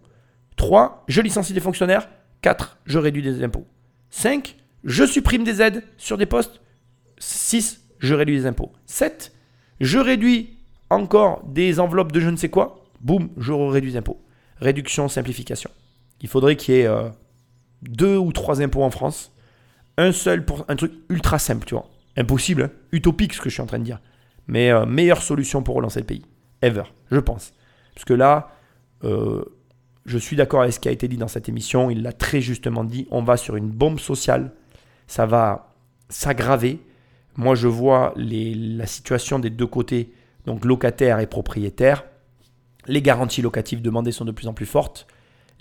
Trois, je licencie des fonctionnaires. Quatre, je réduis des impôts. Cinq, je supprime des aides sur des postes. 6, je réduis les impôts. 7, je réduis encore des enveloppes de je ne sais quoi. Boum, je réduis les impôts. Réduction, simplification. Il faudrait qu'il y ait euh, deux ou trois impôts en France, un seul pour un truc ultra simple, tu vois. Impossible, hein. utopique ce que je suis en train de dire. Mais euh, meilleure solution pour relancer le pays, ever, je pense. Parce que là, euh, je suis d'accord avec ce qui a été dit dans cette émission, il l'a très justement dit, on va sur une bombe sociale, ça va s'aggraver. Moi, je vois la situation des deux côtés, donc locataires et propriétaires. Les garanties locatives demandées sont de plus en plus fortes.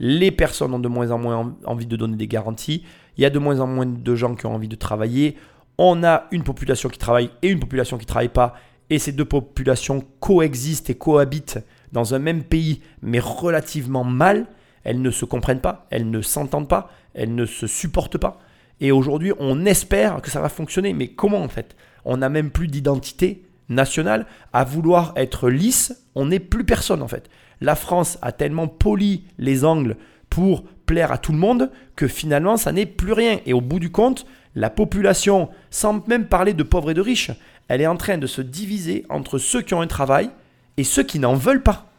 Les personnes ont de moins en moins envie de donner des garanties. Il y a de moins en moins de gens qui ont envie de travailler. On a une population qui travaille et une population qui ne travaille pas. Et ces deux populations coexistent et cohabitent dans un même pays, mais relativement mal. Elles ne se comprennent pas, elles ne s'entendent pas, elles ne se supportent pas. Et aujourd'hui, on espère que ça va fonctionner. Mais comment en fait? On n'a même plus d'identité nationale. À vouloir être lisse, on n'est plus personne en fait. La France a tellement poli les angles pour plaire à tout le monde que finalement, ça n'est plus rien. Et au bout du compte, la population, sans même parler de pauvres et de riches, elle est en train de se diviser entre ceux qui ont un travail et ceux qui n'en veulent pas.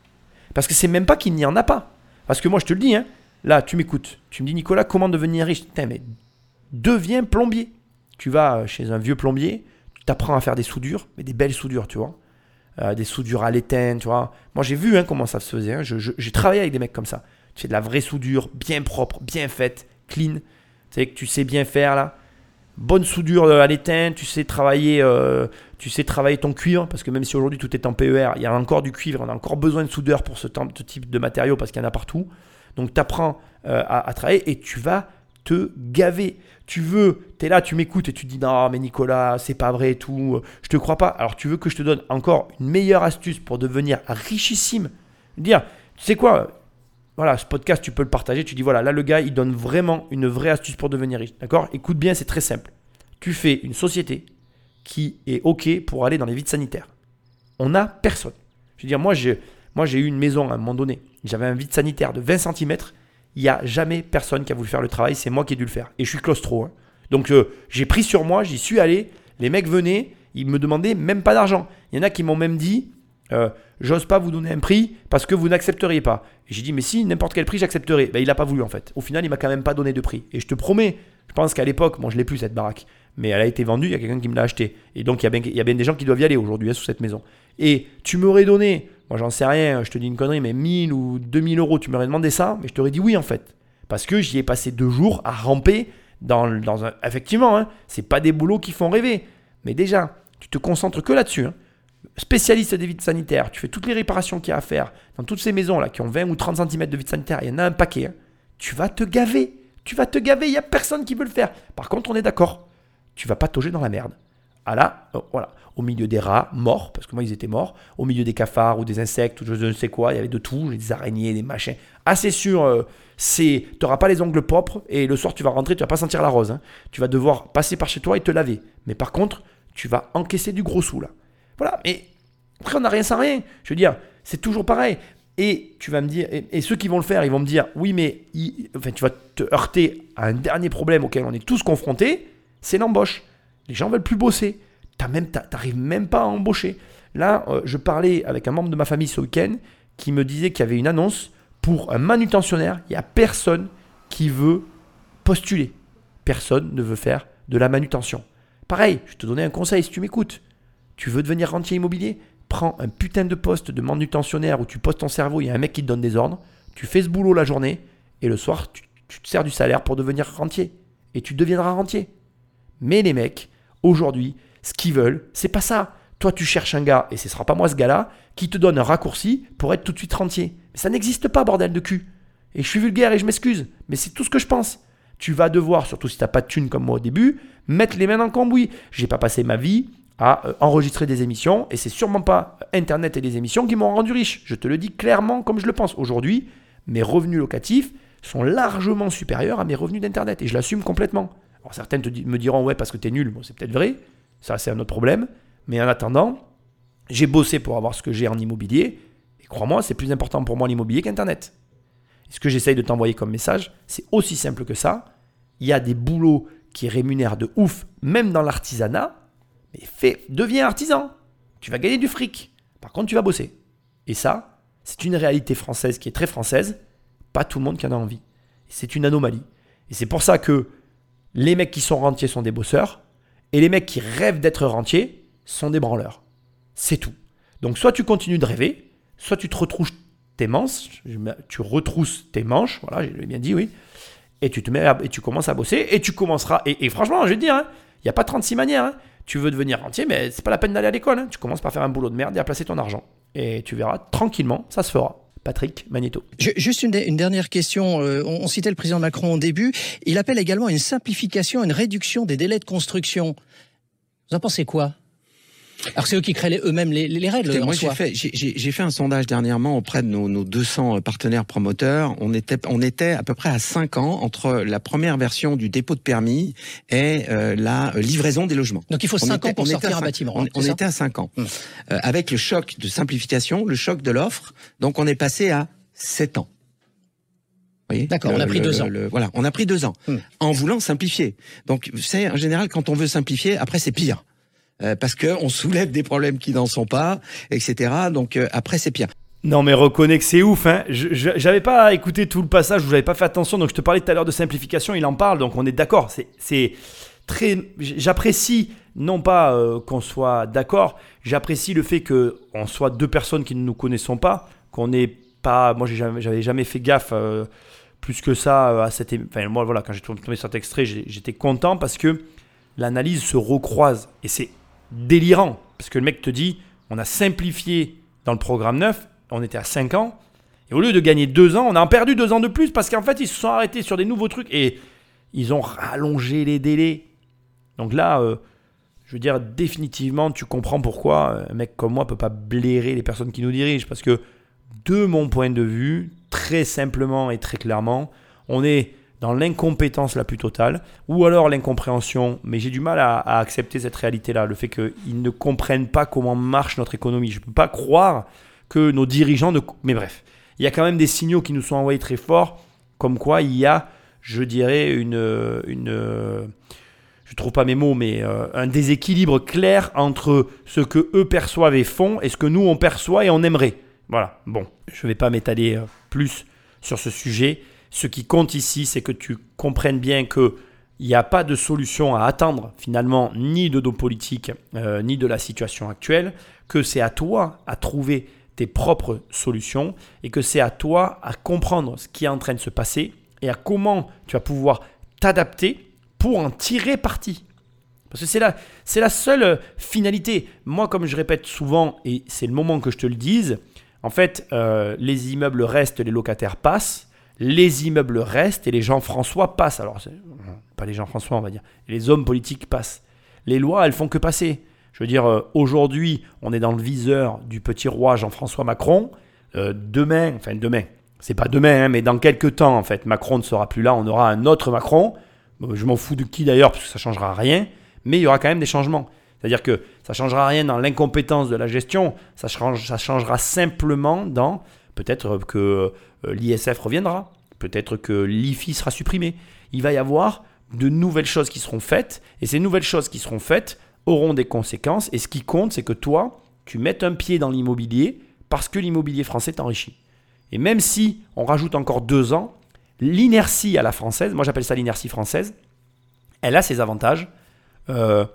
Parce que c'est même pas qu'il n'y en a pas. Parce que moi, je te le dis, hein, là, tu m'écoutes. Tu me dis, Nicolas, comment devenir riche? Putain, mais deviens plombier. Tu vas chez un vieux plombier, tu t'apprends à faire des soudures, mais des belles soudures, tu vois. Euh, des soudures à l'étain, tu vois. Moi, j'ai vu hein, comment ça se faisait. Hein. j'ai travaillé avec des mecs comme ça. Tu fais de la vraie soudure, bien propre, bien faite, clean. Tu sais que tu sais bien faire là. Bonne soudure euh, à l'étain, tu sais travailler, euh, tu sais travailler ton cuivre, parce que même si aujourd'hui tout est en PER, il y a encore du cuivre, on a encore besoin de soudeur pour ce, type de matériaux parce qu'il y en a partout. Donc tu apprends à, à travailler et tu vas te gaver. Tu veux, tu es là, tu m'écoutes et tu dis non, mais Nicolas, c'est pas vrai et tout, je te crois pas. Alors tu veux que je te donne encore une meilleure astuce pour devenir richissime? Dire, tu sais quoi? Voilà, ce podcast, tu peux le partager. Tu dis, voilà, là, le gars, il donne vraiment une vraie astuce pour devenir riche. D'accord? Écoute bien, c'est très simple. Tu fais une société qui est OK pour aller dans les vides sanitaires. On n'a personne. Je veux dire, moi, j'ai, moi, j'ai eu une maison à un moment donné. J'avais un vide sanitaire de 20 cm il n'y a jamais personne qui a voulu faire le travail, c'est moi qui ai dû le faire. Et je suis claustro. Hein. Donc euh, j'ai pris sur moi, j'y suis allé, les mecs venaient, ils me demandaient même pas d'argent. Il y en a qui m'ont même dit, euh, j'ose pas vous donner un prix parce que vous n'accepteriez pas. J'ai dit, mais si, n'importe quel prix, j'accepterai. Ben, il n'a pas voulu en fait. Au final, il m'a quand même pas donné de prix. Et je te promets, je pense qu'à l'époque, bon, je l'ai plus cette baraque, mais elle a été vendue, il y a quelqu'un qui me l'a acheté. Et donc, il y, a bien, il y a bien des gens qui doivent y aller aujourd'hui hein, sous cette maison. Et tu m'aurais donné, moi j'en sais rien, je te dis une connerie, mais 1000 ou 2000 euros, tu m'aurais demandé ça, mais je t'aurais dit oui en fait. Parce que j'y ai passé deux jours à ramper dans, dans un. Effectivement, hein, c'est pas des boulots qui font rêver. Mais déjà, tu te concentres que là-dessus. Hein. Spécialiste des vides sanitaires, tu fais toutes les réparations qu'il y a à faire dans toutes ces maisons là qui ont 20 ou 30 cm de vides sanitaires, il y en a un paquet. Hein. Tu vas te gaver. Tu vas te gaver, il n'y a personne qui veut le faire. Par contre, on est d'accord. Tu vas pas toger dans la merde. Ah là, oh, voilà, au milieu des rats morts, parce que moi ils étaient morts, au milieu des cafards ou des insectes ou je ne sais quoi, il y avait de tout, des araignées, des machins. Assez sûr, euh, tu n'auras pas les ongles propres et le soir tu vas rentrer, tu vas pas sentir la rose. Hein. Tu vas devoir passer par chez toi et te laver. Mais par contre, tu vas encaisser du gros sous là. Voilà, mais après on n'a rien sans rien. Je veux dire, c'est toujours pareil. Et tu vas me dire, et, ceux qui vont le faire, ils vont me dire, oui, mais enfin, tu vas te heurter à un dernier problème auquel on est tous confrontés, c'est l'embauche. Les gens veulent plus bosser. Tu n'arrives même pas à embaucher. Là, euh, je parlais avec un membre de ma famille ce week-end qui me disait qu'il y avait une annonce pour un manutentionnaire. Il n'y a personne qui veut postuler. Personne ne veut faire de la manutention. Pareil, je te donnais un conseil si tu m'écoutes. Tu veux devenir rentier immobilier? Prends un putain de poste de manutentionnaire où tu poses ton cerveau, il y a un mec qui te donne des ordres. Tu fais ce boulot la journée et le soir, tu, tu te sers du salaire pour devenir rentier. Et tu deviendras rentier. Mais les mecs, aujourd'hui, ce qu'ils veulent, c'est pas ça. Toi, tu cherches un gars, et ce sera pas moi ce gars-là, qui te donne un raccourci pour être tout de suite rentier. Mais ça n'existe pas, bordel de cul. Et je suis vulgaire et je m'excuse, mais c'est tout ce que je pense. Tu vas devoir, surtout si tu n'as pas de thune comme moi au début, mettre les mains dans le cambouis. J'ai pas passé ma vie à euh, enregistrer des émissions, et c'est sûrement pas Internet et les émissions qui m'ont rendu riche. Je te le dis clairement comme je le pense. Aujourd'hui, mes revenus locatifs sont largement supérieurs à mes revenus d'Internet, et je l'assume complètement. Alors certains me diront, ouais, parce que tu es nul, bon, c'est peut-être vrai, ça c'est un autre problème, mais en attendant, j'ai bossé pour avoir ce que j'ai en immobilier, et crois-moi, c'est plus important pour moi l'immobilier qu'Internet. ce que j'essaye de t'envoyer comme message, c'est aussi simple que ça. Il y a des boulots qui rémunèrent de ouf, même dans l'artisanat, mais fais, deviens artisan. Tu vas gagner du fric. Par contre, tu vas bosser. Et ça, c'est une réalité française qui est très française. Pas tout le monde qui en a envie. C'est une anomalie. Et c'est pour ça que les mecs qui sont rentiers sont des bosseurs et les mecs qui rêvent d'être rentiers sont des branleurs. C'est tout. Donc soit tu continues de rêver, soit tu te retrousses tes manches, tu retrousses tes manches, voilà, j'ai bien dit, oui, et tu te mets et tu commences à bosser et tu commenceras. Et, franchement, je vais te dire, hein, il n'y a pas 36 manières. Hein. Tu veux devenir rentier, mais c'est pas la peine d'aller à l'école. Hein. Tu commences par faire un boulot de merde et à placer ton argent. Et tu verras tranquillement, ça se fera. Patrick Magneto. Juste une, dernière question. Euh, on, citait le président Macron au début. Il appelle également une simplification, une réduction des délais de construction. Vous en pensez quoi? Alors c'est eux qui créent eux-mêmes les, règles. moi j'ai fait, j'ai, fait un sondage dernièrement auprès de nos, nos, 200 partenaires promoteurs. On était, on était à peu près à 5 ans entre la première version du dépôt de permis et euh, la livraison des logements. Donc il faut 5 ans pour sortir un bâtiment. On, on était à 5 ans. Hum. Euh, avec le choc de simplification, le choc de l'offre, donc on est passé à 7 ans. D'accord, on a pris deux ans. voilà, on a pris deux ans hum. en voulant simplifier. Donc, savez, en général, quand on veut simplifier, après c'est pire. Euh, parce qu'on soulève des problèmes qui n'en sont pas, etc. Donc euh, après, c'est pire. Non mais reconnais que c'est ouf, hein. J'avais pas écouté tout le passage, n'avez pas fait attention, donc je te parlais tout à l'heure de simplification, il en parle, donc on est d'accord. C'est très, j'apprécie non pas euh, qu'on soit d'accord, j'apprécie le fait que on soit deux personnes qui ne nous connaissons pas, qu'on n'est pas, moi j'avais jamais, jamais fait gaffe plus que ça à cette, enfin moi voilà quand j'ai tombé cet extrait, j'étais content parce que l'analyse se recroise et c'est délirant. Parce que le mec te dit, on a simplifié dans le programme 9, on était à 5 ans, et au lieu de gagner 2 ans, on a perdu 2 ans de plus parce qu'en fait, ils se sont arrêtés sur des nouveaux trucs et ils ont rallongé les délais. Donc là, euh, je veux dire, définitivement, tu comprends pourquoi un mec comme moi peut pas blairer les personnes qui nous dirigent. Parce que, de mon point de vue, très simplement et très clairement, on est dans l'incompétence la plus totale, ou alors l'incompréhension, mais j'ai du mal à, accepter cette réalité-là, le fait qu'ils ne comprennent pas comment marche notre économie. Je ne peux pas croire que nos dirigeants ne... Mais bref, il y a quand même des signaux qui nous sont envoyés très forts, comme quoi il y a, je dirais, une... une je trouve pas mes mots, mais euh, un déséquilibre clair entre ce que eux perçoivent et font et ce que nous on perçoit et on aimerait. Voilà, bon, je ne vais pas m'étaler euh, plus sur ce sujet. Ce qui compte ici, c'est que tu comprennes bien que il n'y a pas de solution à attendre finalement ni de nos politiques euh, ni de la situation actuelle, que c'est à toi à trouver tes propres solutions et que c'est à toi à comprendre ce qui est en train de se passer et à comment tu vas pouvoir t'adapter pour en tirer parti. Parce que c'est la, c'est la seule finalité. Moi, comme je répète souvent, et c'est le moment que je te le dise, en fait, euh, les immeubles restent, les locataires passent les immeubles restent et les gens François passent. Alors, pas les gens François, on va dire. Les hommes politiques passent. Les lois, elles font que passer. Je veux dire, euh, aujourd'hui, on est dans le viseur du petit roi Jean-François Macron. Euh, demain, enfin demain, c'est pas demain, hein, mais dans quelques temps, en fait, Macron ne sera plus là, on aura un autre Macron. Je m'en fous de qui d'ailleurs, parce que ça changera rien, mais il y aura quand même des changements. C'est-à-dire que ça changera rien dans l'incompétence de la gestion, ça, change, ça changera simplement dans peut-être que euh, l'ISF reviendra, peut-être que l'IFI sera supprimé. Il va y avoir de nouvelles choses qui seront faites, et ces nouvelles choses qui seront faites auront des conséquences, et ce qui compte, c'est que toi, tu mettes un pied dans l'immobilier parce que l'immobilier français t'enrichit. Et même si on rajoute encore deux ans, l'inertie à la française, moi j'appelle ça l'inertie française, elle a ses avantages. Euh,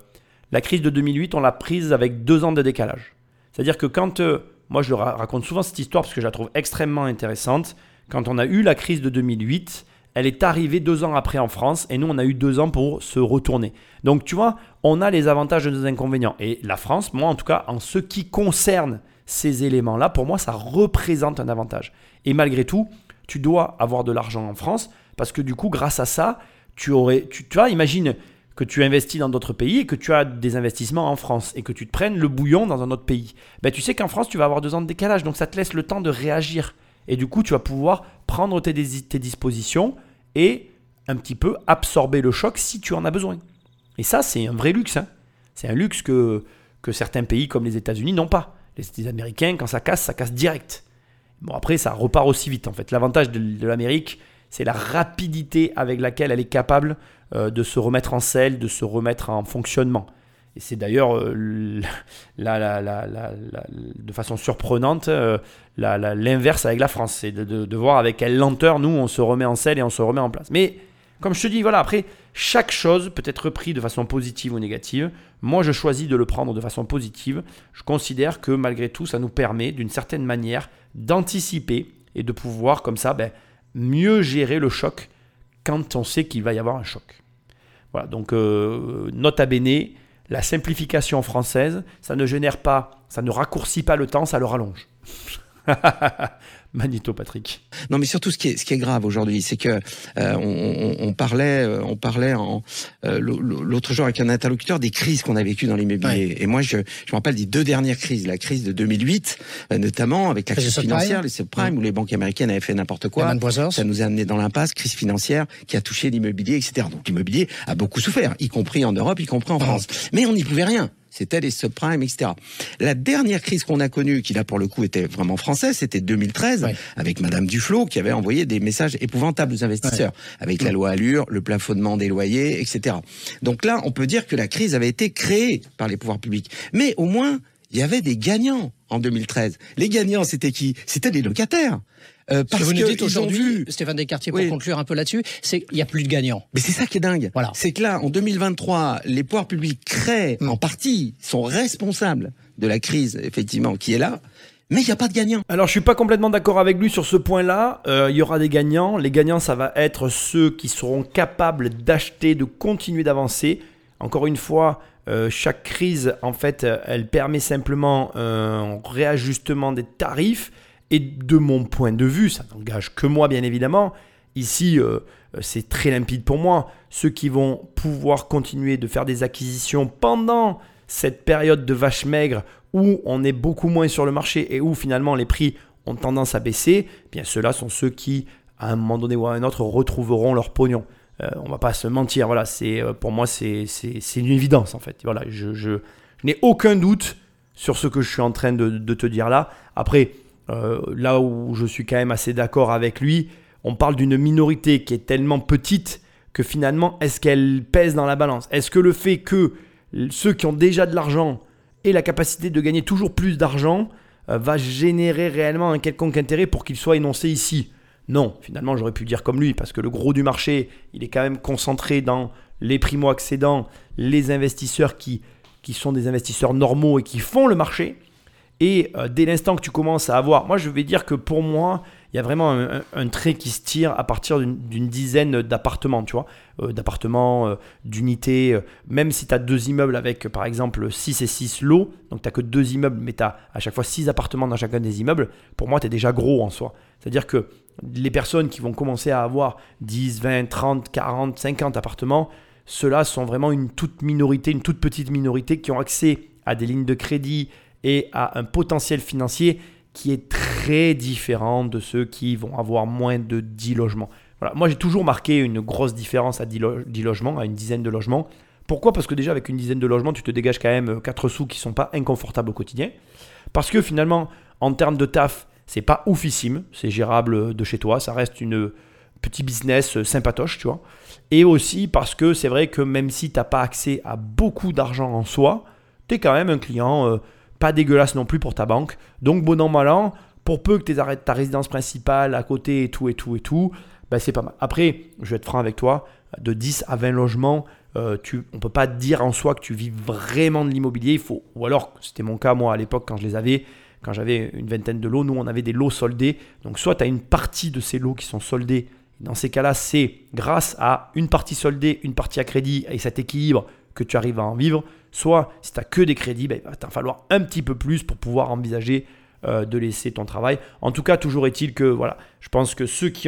la crise de 2008, on l'a prise avec deux ans de décalage. C'est-à-dire que quand euh, moi, je raconte souvent cette histoire parce que je la trouve extrêmement intéressante. Quand on a eu la crise de 2008, elle est arrivée deux ans après en France et nous, on a eu deux ans pour se retourner. Donc, tu vois, on a les avantages et les inconvénients. Et la France, moi en tout cas, en ce qui concerne ces éléments-là, pour moi, ça représente un avantage. Et malgré tout, tu dois avoir de l'argent en France parce que du coup, grâce à ça, tu aurais, tu, tu vois, imagine, que tu investis dans d'autres pays et que tu as des investissements en France et que tu te prennes le bouillon dans un autre pays, ben, tu sais qu'en France, tu vas avoir deux ans de décalage. Donc ça te laisse le temps de réagir. Et du coup, tu vas pouvoir prendre tes, dispositions et un petit peu absorber le choc si tu en as besoin. Et ça, c'est un vrai luxe. Hein. C'est un luxe que, que certains pays comme les États-Unis n'ont pas. Les Américains, quand ça casse, ça casse direct. Bon, après, ça repart aussi vite. En fait, l'avantage de l'Amérique, c'est la rapidité avec laquelle elle est capable de se remettre en selle, de se remettre en fonctionnement. Et c'est d'ailleurs euh, de façon surprenante euh, l'inverse avec la France. C'est de, voir avec quelle lenteur nous on se remet en selle et on se remet en place. Mais Comme je te dis, voilà, après, chaque chose peut être prise de façon positive ou négative. Moi, je choisis de le prendre de façon positive. Je considère que malgré tout, ça nous permet d'une certaine manière d'anticiper et de pouvoir comme ça ben, mieux gérer le choc quand on sait qu'il va y avoir un choc. Voilà, donc euh, note à bene, la simplification française, ça ne génère pas, ça ne raccourcit pas le temps, ça le rallonge. Manito, Patrick. Non, mais surtout, ce qui est, ce qui est grave aujourd'hui, c'est que euh, on, on, parlait, euh, on parlait en euh, l'autre jour avec un interlocuteur des crises qu'on a vécues dans l'immobilier. Et moi, je, je me rappelle des deux dernières crises, la crise de 2008, notamment avec la crise financière, les subprimes, où les banques américaines avaient fait n'importe quoi. Ça nous a amené dans l'impasse, crise financière qui a touché l'immobilier, etc. Donc l'immobilier a beaucoup souffert, y compris en Europe, y compris en France. Mais on n'y pouvait rien. C'était les subprimes, etc. La dernière crise qu'on a connue, qui là pour le coup était vraiment française, c'était 2013, avec Madame Duflot, qui avait envoyé des messages épouvantables aux investisseurs, avec la loi Allure, le plafonnement des loyers, etc. Donc là, on peut dire que la crise avait été créée par les pouvoirs publics. Mais au moins, il y avait des gagnants en 2013. Les gagnants, c'était qui? C'était les locataires. Euh, parce Ce que vous nous dites aujourd'hui, Stéphane Descartiers, pour conclure un peu là-dessus, c'est qu'il n'y a plus de gagnants. Mais c'est ça qui est dingue. Voilà. C'est que là, en 2023, les pouvoirs publics créent, mm. en partie, sont responsables de la crise, effectivement, qui est là. Mais il n'y a pas de gagnants. Alors je suis pas complètement d'accord avec lui sur ce point-là. Euh, il y aura des gagnants. Les gagnants, ça va être ceux qui seront capables d'acheter, de continuer d'avancer. Encore une fois, euh, chaque crise, en fait, elle permet simplement un réajustement des tarifs. Et de mon point de vue, ça n'engage que moi bien évidemment, ici euh, c'est très limpide pour moi, ceux qui vont pouvoir continuer de faire des acquisitions pendant cette période de vache maigre où on est beaucoup moins sur le marché et où finalement les prix ont tendance à baisser, eh bien ceux-là sont ceux qui, à un moment donné ou à un autre, retrouveront leur pognon. Euh, on va pas se mentir, voilà, c'est euh, pour moi c'est une évidence en fait. Voilà, je, n'ai aucun doute sur ce que je suis en train de te dire là. Après, euh, là où je suis quand même assez d'accord avec lui, on parle d'une minorité qui est tellement petite que finalement, est-ce qu'elle pèse dans la balance? Est-ce que le fait que ceux qui ont déjà de l'argent aient la capacité de gagner toujours plus d'argent euh, va générer réellement un quelconque intérêt pour qu'il soit énoncé ici? Non, finalement, j'aurais pu dire comme lui, parce que le gros du marché, il est quand même concentré dans les primo-accédants, les investisseurs qui, qui sont des investisseurs normaux et qui font le marché. Et euh, dès l'instant que tu commences à avoir, moi je vais dire que pour moi, il y a vraiment un, trait qui se tire à partir d'une dizaine d'appartements, tu vois, euh, d'appartements, euh, d'unités, même si tu as deux immeubles avec par exemple 6 et 6 lots, donc tu n'as que deux immeubles, mais tu as à chaque fois 6 appartements dans chacun des immeubles, pour moi tu es déjà gros en soi. C'est-à-dire que les personnes qui vont commencer à avoir 10, 20, 30, 40, 50 appartements, ceux-là sont vraiment une toute minorité, une toute petite minorité qui ont accès à des lignes de crédit, et à un potentiel financier qui est très différent de ceux qui vont avoir moins de 10 logements. Voilà. Moi, j'ai toujours marqué une grosse différence à 10, logements, à une dizaine de logements. Pourquoi? Parce que déjà, avec une dizaine de logements, tu te dégages quand même 4 sous qui ne sont pas inconfortables au quotidien. Parce que finalement, en termes de taf, c'est pas oufissime, c'est gérable de chez toi, ça reste une petit business sympatoche, tu vois. Et aussi parce que c'est vrai que même si tu n'as pas accès à beaucoup d'argent en soi, tu es quand même un client euh, pas dégueulasse non plus pour ta banque. Donc, bon an, mal an, pour peu que tu aies ta résidence principale à côté et tout, et tout, et tout, ben, c'est pas mal. Après, je vais être franc avec toi, de 10 à 20 logements, euh, tu, on ne peut pas dire en soi que tu vis vraiment de l'immobilier. Il faut, ou alors, c'était mon cas, moi, à l'époque, quand je les avais, quand j'avais une vingtaine de lots, nous, on avait des lots soldés. Donc, soit tu as une partie de ces lots qui sont soldés. Dans ces cas-là, c'est grâce à une partie soldée, une partie à crédit et cet équilibre que tu arrives à en vivre. Soit, si tu n'as que des crédits, ben, il va falloir un petit peu plus pour pouvoir envisager euh, de laisser ton travail. En tout cas, toujours est-il que voilà, je pense que ceux qui,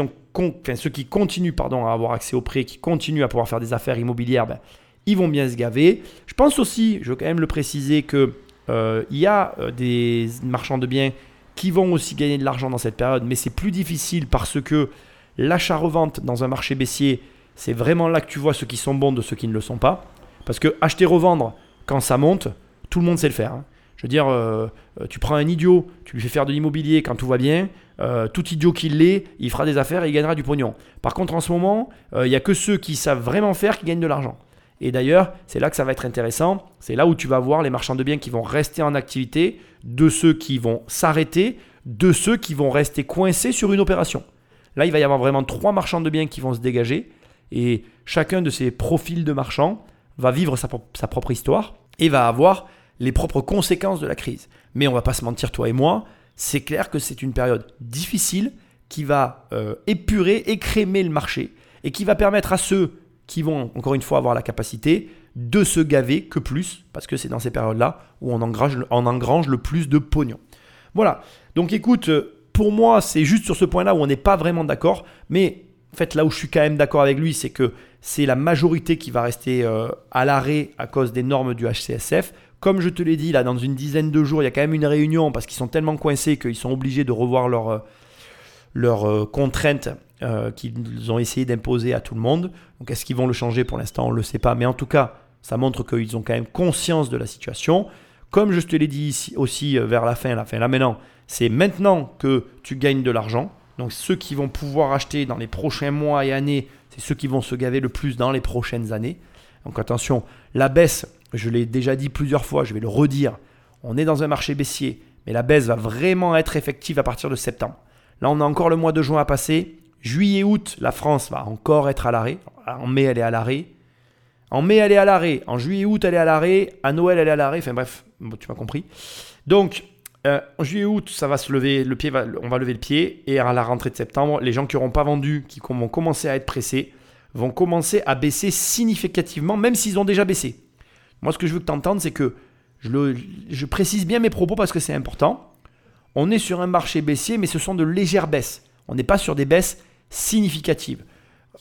continuent à avoir accès au prêt, qui continuent à pouvoir faire des affaires immobilières, ben, ils vont bien se gaver. Je pense aussi, je veux quand même le préciser, qu'il euh, y a euh, des marchands de biens qui vont aussi gagner de l'argent dans cette période, mais c'est plus difficile parce que l'achat-revente dans un marché baissier, c'est vraiment là que tu vois ceux qui sont bons de ceux qui ne le sont pas. Parce que acheter-revendre, quand ça monte, tout le monde sait le faire. Hein. Je veux dire, euh, euh, tu prends un idiot, tu lui fais faire de l'immobilier quand tout va bien, euh, tout idiot qu'il l'est, il fera des affaires et il gagnera du pognon. Par contre, en ce moment, il n'y a que ceux qui savent vraiment faire qui gagnent de l'argent. Et d'ailleurs, c'est là que ça va être intéressant. C'est là où tu vas voir les marchands de biens qui vont rester en activité, de ceux qui vont s'arrêter, de ceux qui vont rester coincés sur une opération. Là, il va y avoir vraiment trois marchands de biens qui vont se dégager. Et chacun de ces profils de marchands va vivre sa, propre histoire et va avoir les propres conséquences de la crise. Mais on va pas se mentir, toi et moi, c'est clair que c'est une période difficile qui va euh, épurer, écrémer le marché et qui va permettre à ceux qui vont, encore une fois, avoir la capacité de se gaver que plus, parce que c'est dans ces périodes-là où on engrange, on engrange le plus de pognon. Voilà. Donc écoute, euh, pour moi, c'est juste sur ce point-là où on n'est pas vraiment d'accord, mais en fait, là où je suis quand même d'accord avec lui, c'est que c'est la majorité qui va rester euh, à l'arrêt à cause des normes du HCSF. Comme je te l'ai dit, là, dans une dizaine de jours, il y a quand même une réunion parce qu'ils sont tellement coincés qu'ils sont obligés de revoir leurs leur, euh, contraintes euh, qu'ils ont essayé d'imposer à tout le monde. Donc, est-ce qu'ils vont le changer? Pour l'instant, on ne le sait pas. Mais en tout cas, ça montre qu'ils ont quand même conscience de la situation. Comme je te l'ai dit ici aussi vers la fin, la fin là c'est maintenant que tu gagnes de l'argent. Donc ceux qui vont pouvoir acheter dans les prochains mois et années, ceux qui vont se gaver le plus dans les prochaines années. Donc attention, la baisse, je l'ai déjà dit plusieurs fois, je vais le redire, on est dans un marché baissier, mais la baisse va vraiment être effective à partir de septembre. Là, on a encore le mois de juin à passer. Juillet, août, la France va encore être à l'arrêt. En mai, elle est à l'arrêt. En mai, elle est à l'arrêt. En juillet, août, elle est à l'arrêt. À Noël, elle est à l'arrêt. Enfin bref, tu m'as compris. Donc, euh, en juillet août, ça va se lever, le pied on va lever le pied et à la rentrée de septembre, les gens qui n'auront pas vendu, qui vont commencer à être pressés, vont commencer à baisser significativement, même s'ils ont déjà baissé. Moi, ce que je veux que tu entendes, c'est que je, je, précise bien mes propos parce que c'est important. On est sur un marché baissier, mais ce sont de légères baisses. On n'est pas sur des baisses significatives.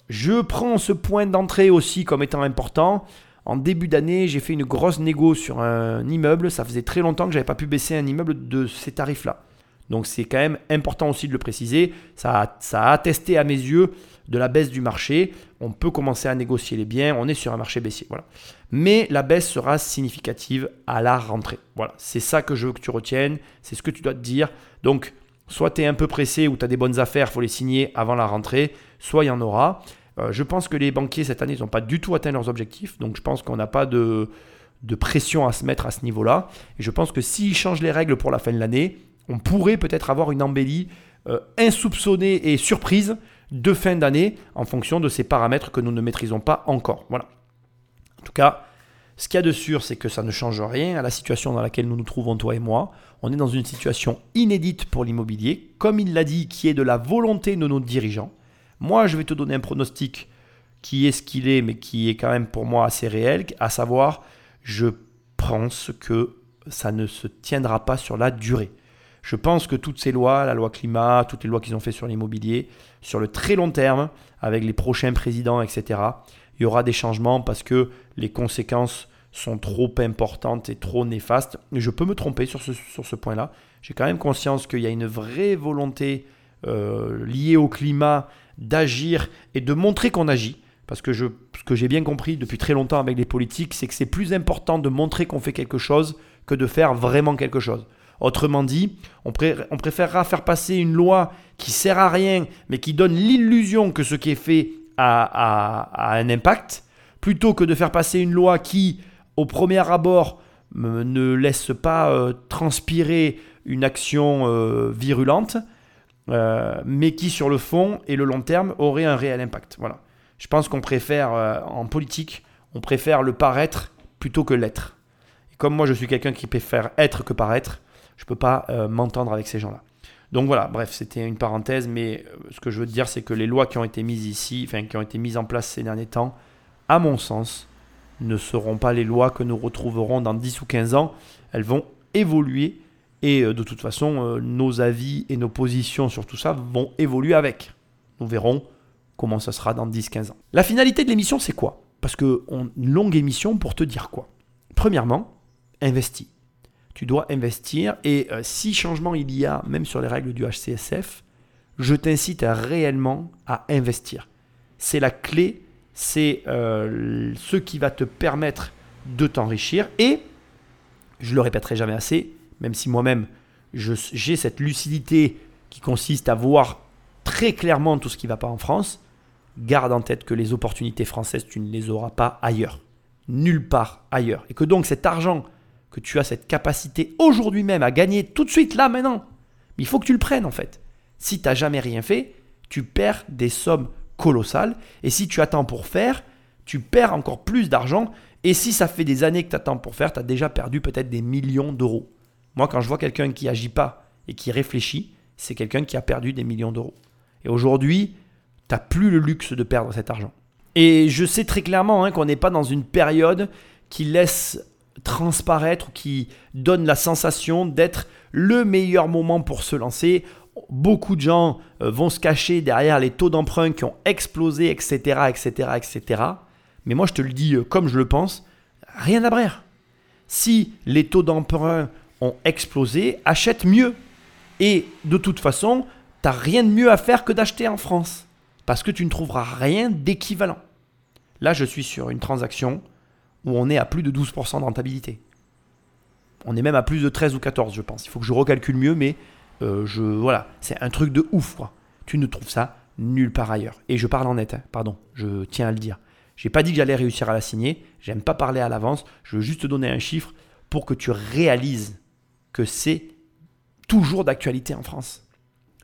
Je prends ce point d'entrée aussi comme étant important. En début d'année, j'ai fait une grosse négo sur un immeuble. Ça faisait très longtemps que j'avais pas pu baisser un immeuble de ces tarifs-là. Donc c'est quand même important aussi de le préciser. Ça a, attesté à mes yeux de la baisse du marché. On peut commencer à négocier les biens. On est sur un marché baissier. Voilà. Mais la baisse sera significative à la rentrée. Voilà. C'est ça que je veux que tu retiennes. C'est ce que tu dois te dire. Donc, soit tu es un peu pressé ou tu as des bonnes affaires, il faut les signer avant la rentrée. Soit il y en aura. Euh, je pense que les banquiers cette année, n'ont pas du tout atteint leurs objectifs. Donc je pense qu'on n'a pas de, pression à se mettre à ce niveau-là. Et je pense que s'ils changent les règles pour la fin de l'année, on pourrait peut-être avoir une embellie euh, insoupçonnée et surprise de fin d'année en fonction de ces paramètres que nous ne maîtrisons pas encore. Voilà. En tout cas, ce qu'il y a de sûr, c'est que ça ne change rien à la situation dans laquelle nous nous trouvons, toi et moi. On est dans une situation inédite pour l'immobilier, comme il l'a dit, qui est de la volonté de nos dirigeants. Moi, je vais te donner un pronostic qui est ce qu'il est, mais qui est quand même pour moi assez réel, à savoir, je pense que ça ne se tiendra pas sur la durée. Je pense que toutes ces lois, la loi climat, toutes les lois qu'ils ont fait sur l'immobilier, sur le très long terme, avec les prochains présidents, etc., il y aura des changements parce que les conséquences sont trop importantes et trop néfastes. Je peux me tromper sur ce, sur ce point-là. J'ai quand même conscience qu'il y a une vraie volonté euh, liée au climat d'agir et de montrer qu'on agit. Parce que je, ce que j'ai bien compris depuis très longtemps avec les politiques, c'est que c'est plus important de montrer qu'on fait quelque chose que de faire vraiment quelque chose. Autrement dit, on, on, préférera faire passer une loi qui sert à rien, mais qui donne l'illusion que ce qui est fait a, un impact, plutôt que de faire passer une loi qui, au premier abord, ne laisse pas euh, transpirer une action euh, virulente, euh, mais qui sur le fond et le long terme aurait un réel impact. Voilà. Je pense qu'on préfère, euh, en politique, on préfère le paraître plutôt que l'être. Et comme moi je suis quelqu'un qui préfère être que paraître, je ne peux pas euh, m'entendre avec ces gens-là. Donc voilà, bref, c'était une parenthèse, mais ce que je veux dire, c'est que les lois qui ont été mises ici, enfin qui ont été mises en place ces derniers temps, à mon sens, ne seront pas les lois que nous retrouverons dans 10 ou 15 ans. Elles vont évoluer et euh, de toute façon, euh, nos avis et nos positions sur tout ça vont évoluer avec. Nous verrons comment ça sera dans 10-15 ans. La finalité de l'émission, c'est quoi? Parce que une longue émission pour te dire quoi? Premièrement, investis. Tu dois investir et euh, si changement il y a, même sur les règles du HCSF, je t'incite réellement à investir. C'est la clé, c'est ce qui va te permettre de t'enrichir et, je le répéterai jamais assez, même si moi-même j'ai cette lucidité qui consiste à voir très clairement tout ce qui ne va pas en France, garde en tête que les opportunités françaises, tu ne les auras pas ailleurs. Nulle part ailleurs. Et que donc cet argent que tu as cette capacité aujourd'hui même à gagner tout de suite, là, maintenant, il faut que tu le prennes en fait. Si tu n'as jamais rien fait, tu perds des sommes colossal. Et si tu attends pour faire, tu perds encore plus d'argent. Et si ça fait des années que tu attends pour faire, tu as déjà perdu peut-être des millions d'euros. Moi, quand je vois quelqu'un qui agit pas et qui réfléchit, c'est quelqu'un qui a perdu des millions d'euros. Et aujourd'hui, tu n'as plus le luxe de perdre cet argent. Et je sais très clairement hein, qu'on n'est pas dans une période qui laisse transparaître, qui donne la sensation d'être le meilleur moment pour se lancer. Beaucoup de gens euh, vont se cacher derrière les taux d'emprunt qui ont explosé, etc., etc., etc. Mais moi, je te le dis euh, comme je le pense, rien à brère. Si les taux d'emprunt ont explosé, achète mieux. Et de toute façon, tu n'as rien de mieux à faire que d'acheter en France. Parce que tu ne trouveras rien d'équivalent. Là, je suis sur une transaction où on est à plus de 12% de rentabilité. On est même à plus de 13 ou 14, je pense. Il faut que je recalcule mieux, mais euh, je, voilà, c'est un truc de ouf. Quoi. Tu ne trouves ça nulle part ailleurs. Et je parle en net, hein. pardon, je tiens à le dire. J'ai pas dit que j'allais réussir à la signer. J'aime pas parler à l'avance. Je veux juste te donner un chiffre pour que tu réalises c'est toujours d'actualité en France.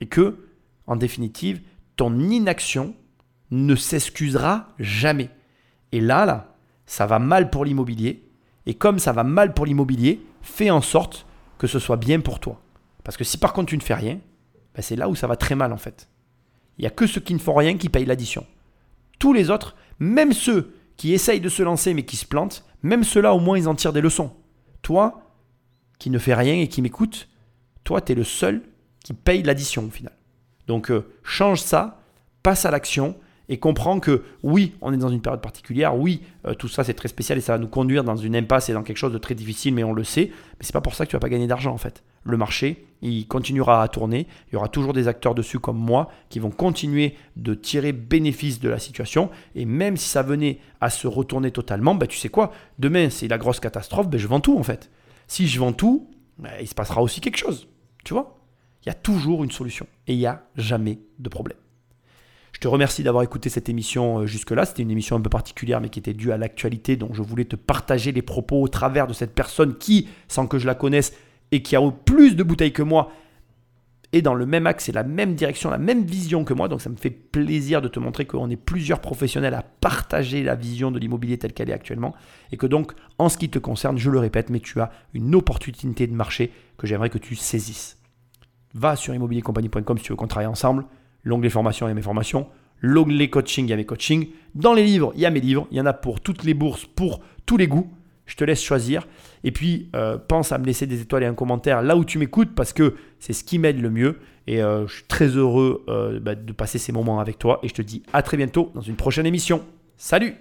Et que, en définitive, ton inaction ne s'excusera jamais. Et là, là, ça va mal pour l'immobilier. Et comme ça va mal pour l'immobilier, fais en sorte que ce soit bien pour toi. Parce que si par contre tu ne fais rien, ben, c'est là où ça va très mal en fait. Il n'y a que ceux qui ne font rien qui payent l'addition. Tous les autres, même ceux qui essayent de se lancer mais qui se plantent, même ceux-là au moins ils en tirent des leçons. Toi, qui ne fais rien et qui m'écoute, toi tu es le seul qui paye l'addition au final. Donc euh, change ça, passe à l'action et comprends que oui, on est dans une période particulière, oui, euh, tout ça c'est très spécial et ça va nous conduire dans une impasse et dans quelque chose de très difficile, mais on le sait. Mais c'est pas pour ça que tu vas pas gagner d'argent en fait. Le marché, il continuera à tourner. Il y aura toujours des acteurs dessus comme moi qui vont continuer de tirer bénéfice de la situation. Et même si ça venait à se retourner totalement, ben, tu sais quoi? Demain, c'est la grosse catastrophe, ben, je vends tout en fait. Si je vends tout, ben, il se passera aussi quelque chose. Tu vois Il y a toujours une solution et il n'y a jamais de problème. Je te remercie d'avoir écouté cette émission euh, jusque-là. C'était une émission un peu particulière, mais qui était due à l'actualité. Donc, je voulais te partager les propos au travers de cette personne qui, sans que je la connaisse, et qui a plus de bouteilles que moi, est dans le même axe et la même direction, la même vision que moi. Donc, ça me fait plaisir de te montrer qu'on est plusieurs professionnels à partager la vision de l'immobilier telle qu'elle est actuellement. Et que donc, en ce qui te concerne, je le répète, mais tu as une opportunité de marché que j'aimerais que tu saisisses. Va sur immobiliercompagnie.com si tu veux qu'on travaille ensemble l'onglet formation, il y a mes formations. L'onglet coaching, il y a mes coachings. Dans les livres, il y a mes livres. Il y en a pour toutes les bourses, pour tous les goûts. Je te laisse choisir. Et puis, euh, pense à me laisser des étoiles et un commentaire là où tu m'écoutes parce que c'est ce qui m'aide le mieux. Et euh, je suis très heureux euh, bah, de passer ces moments avec toi. Et je te dis à très bientôt dans une prochaine émission. Salut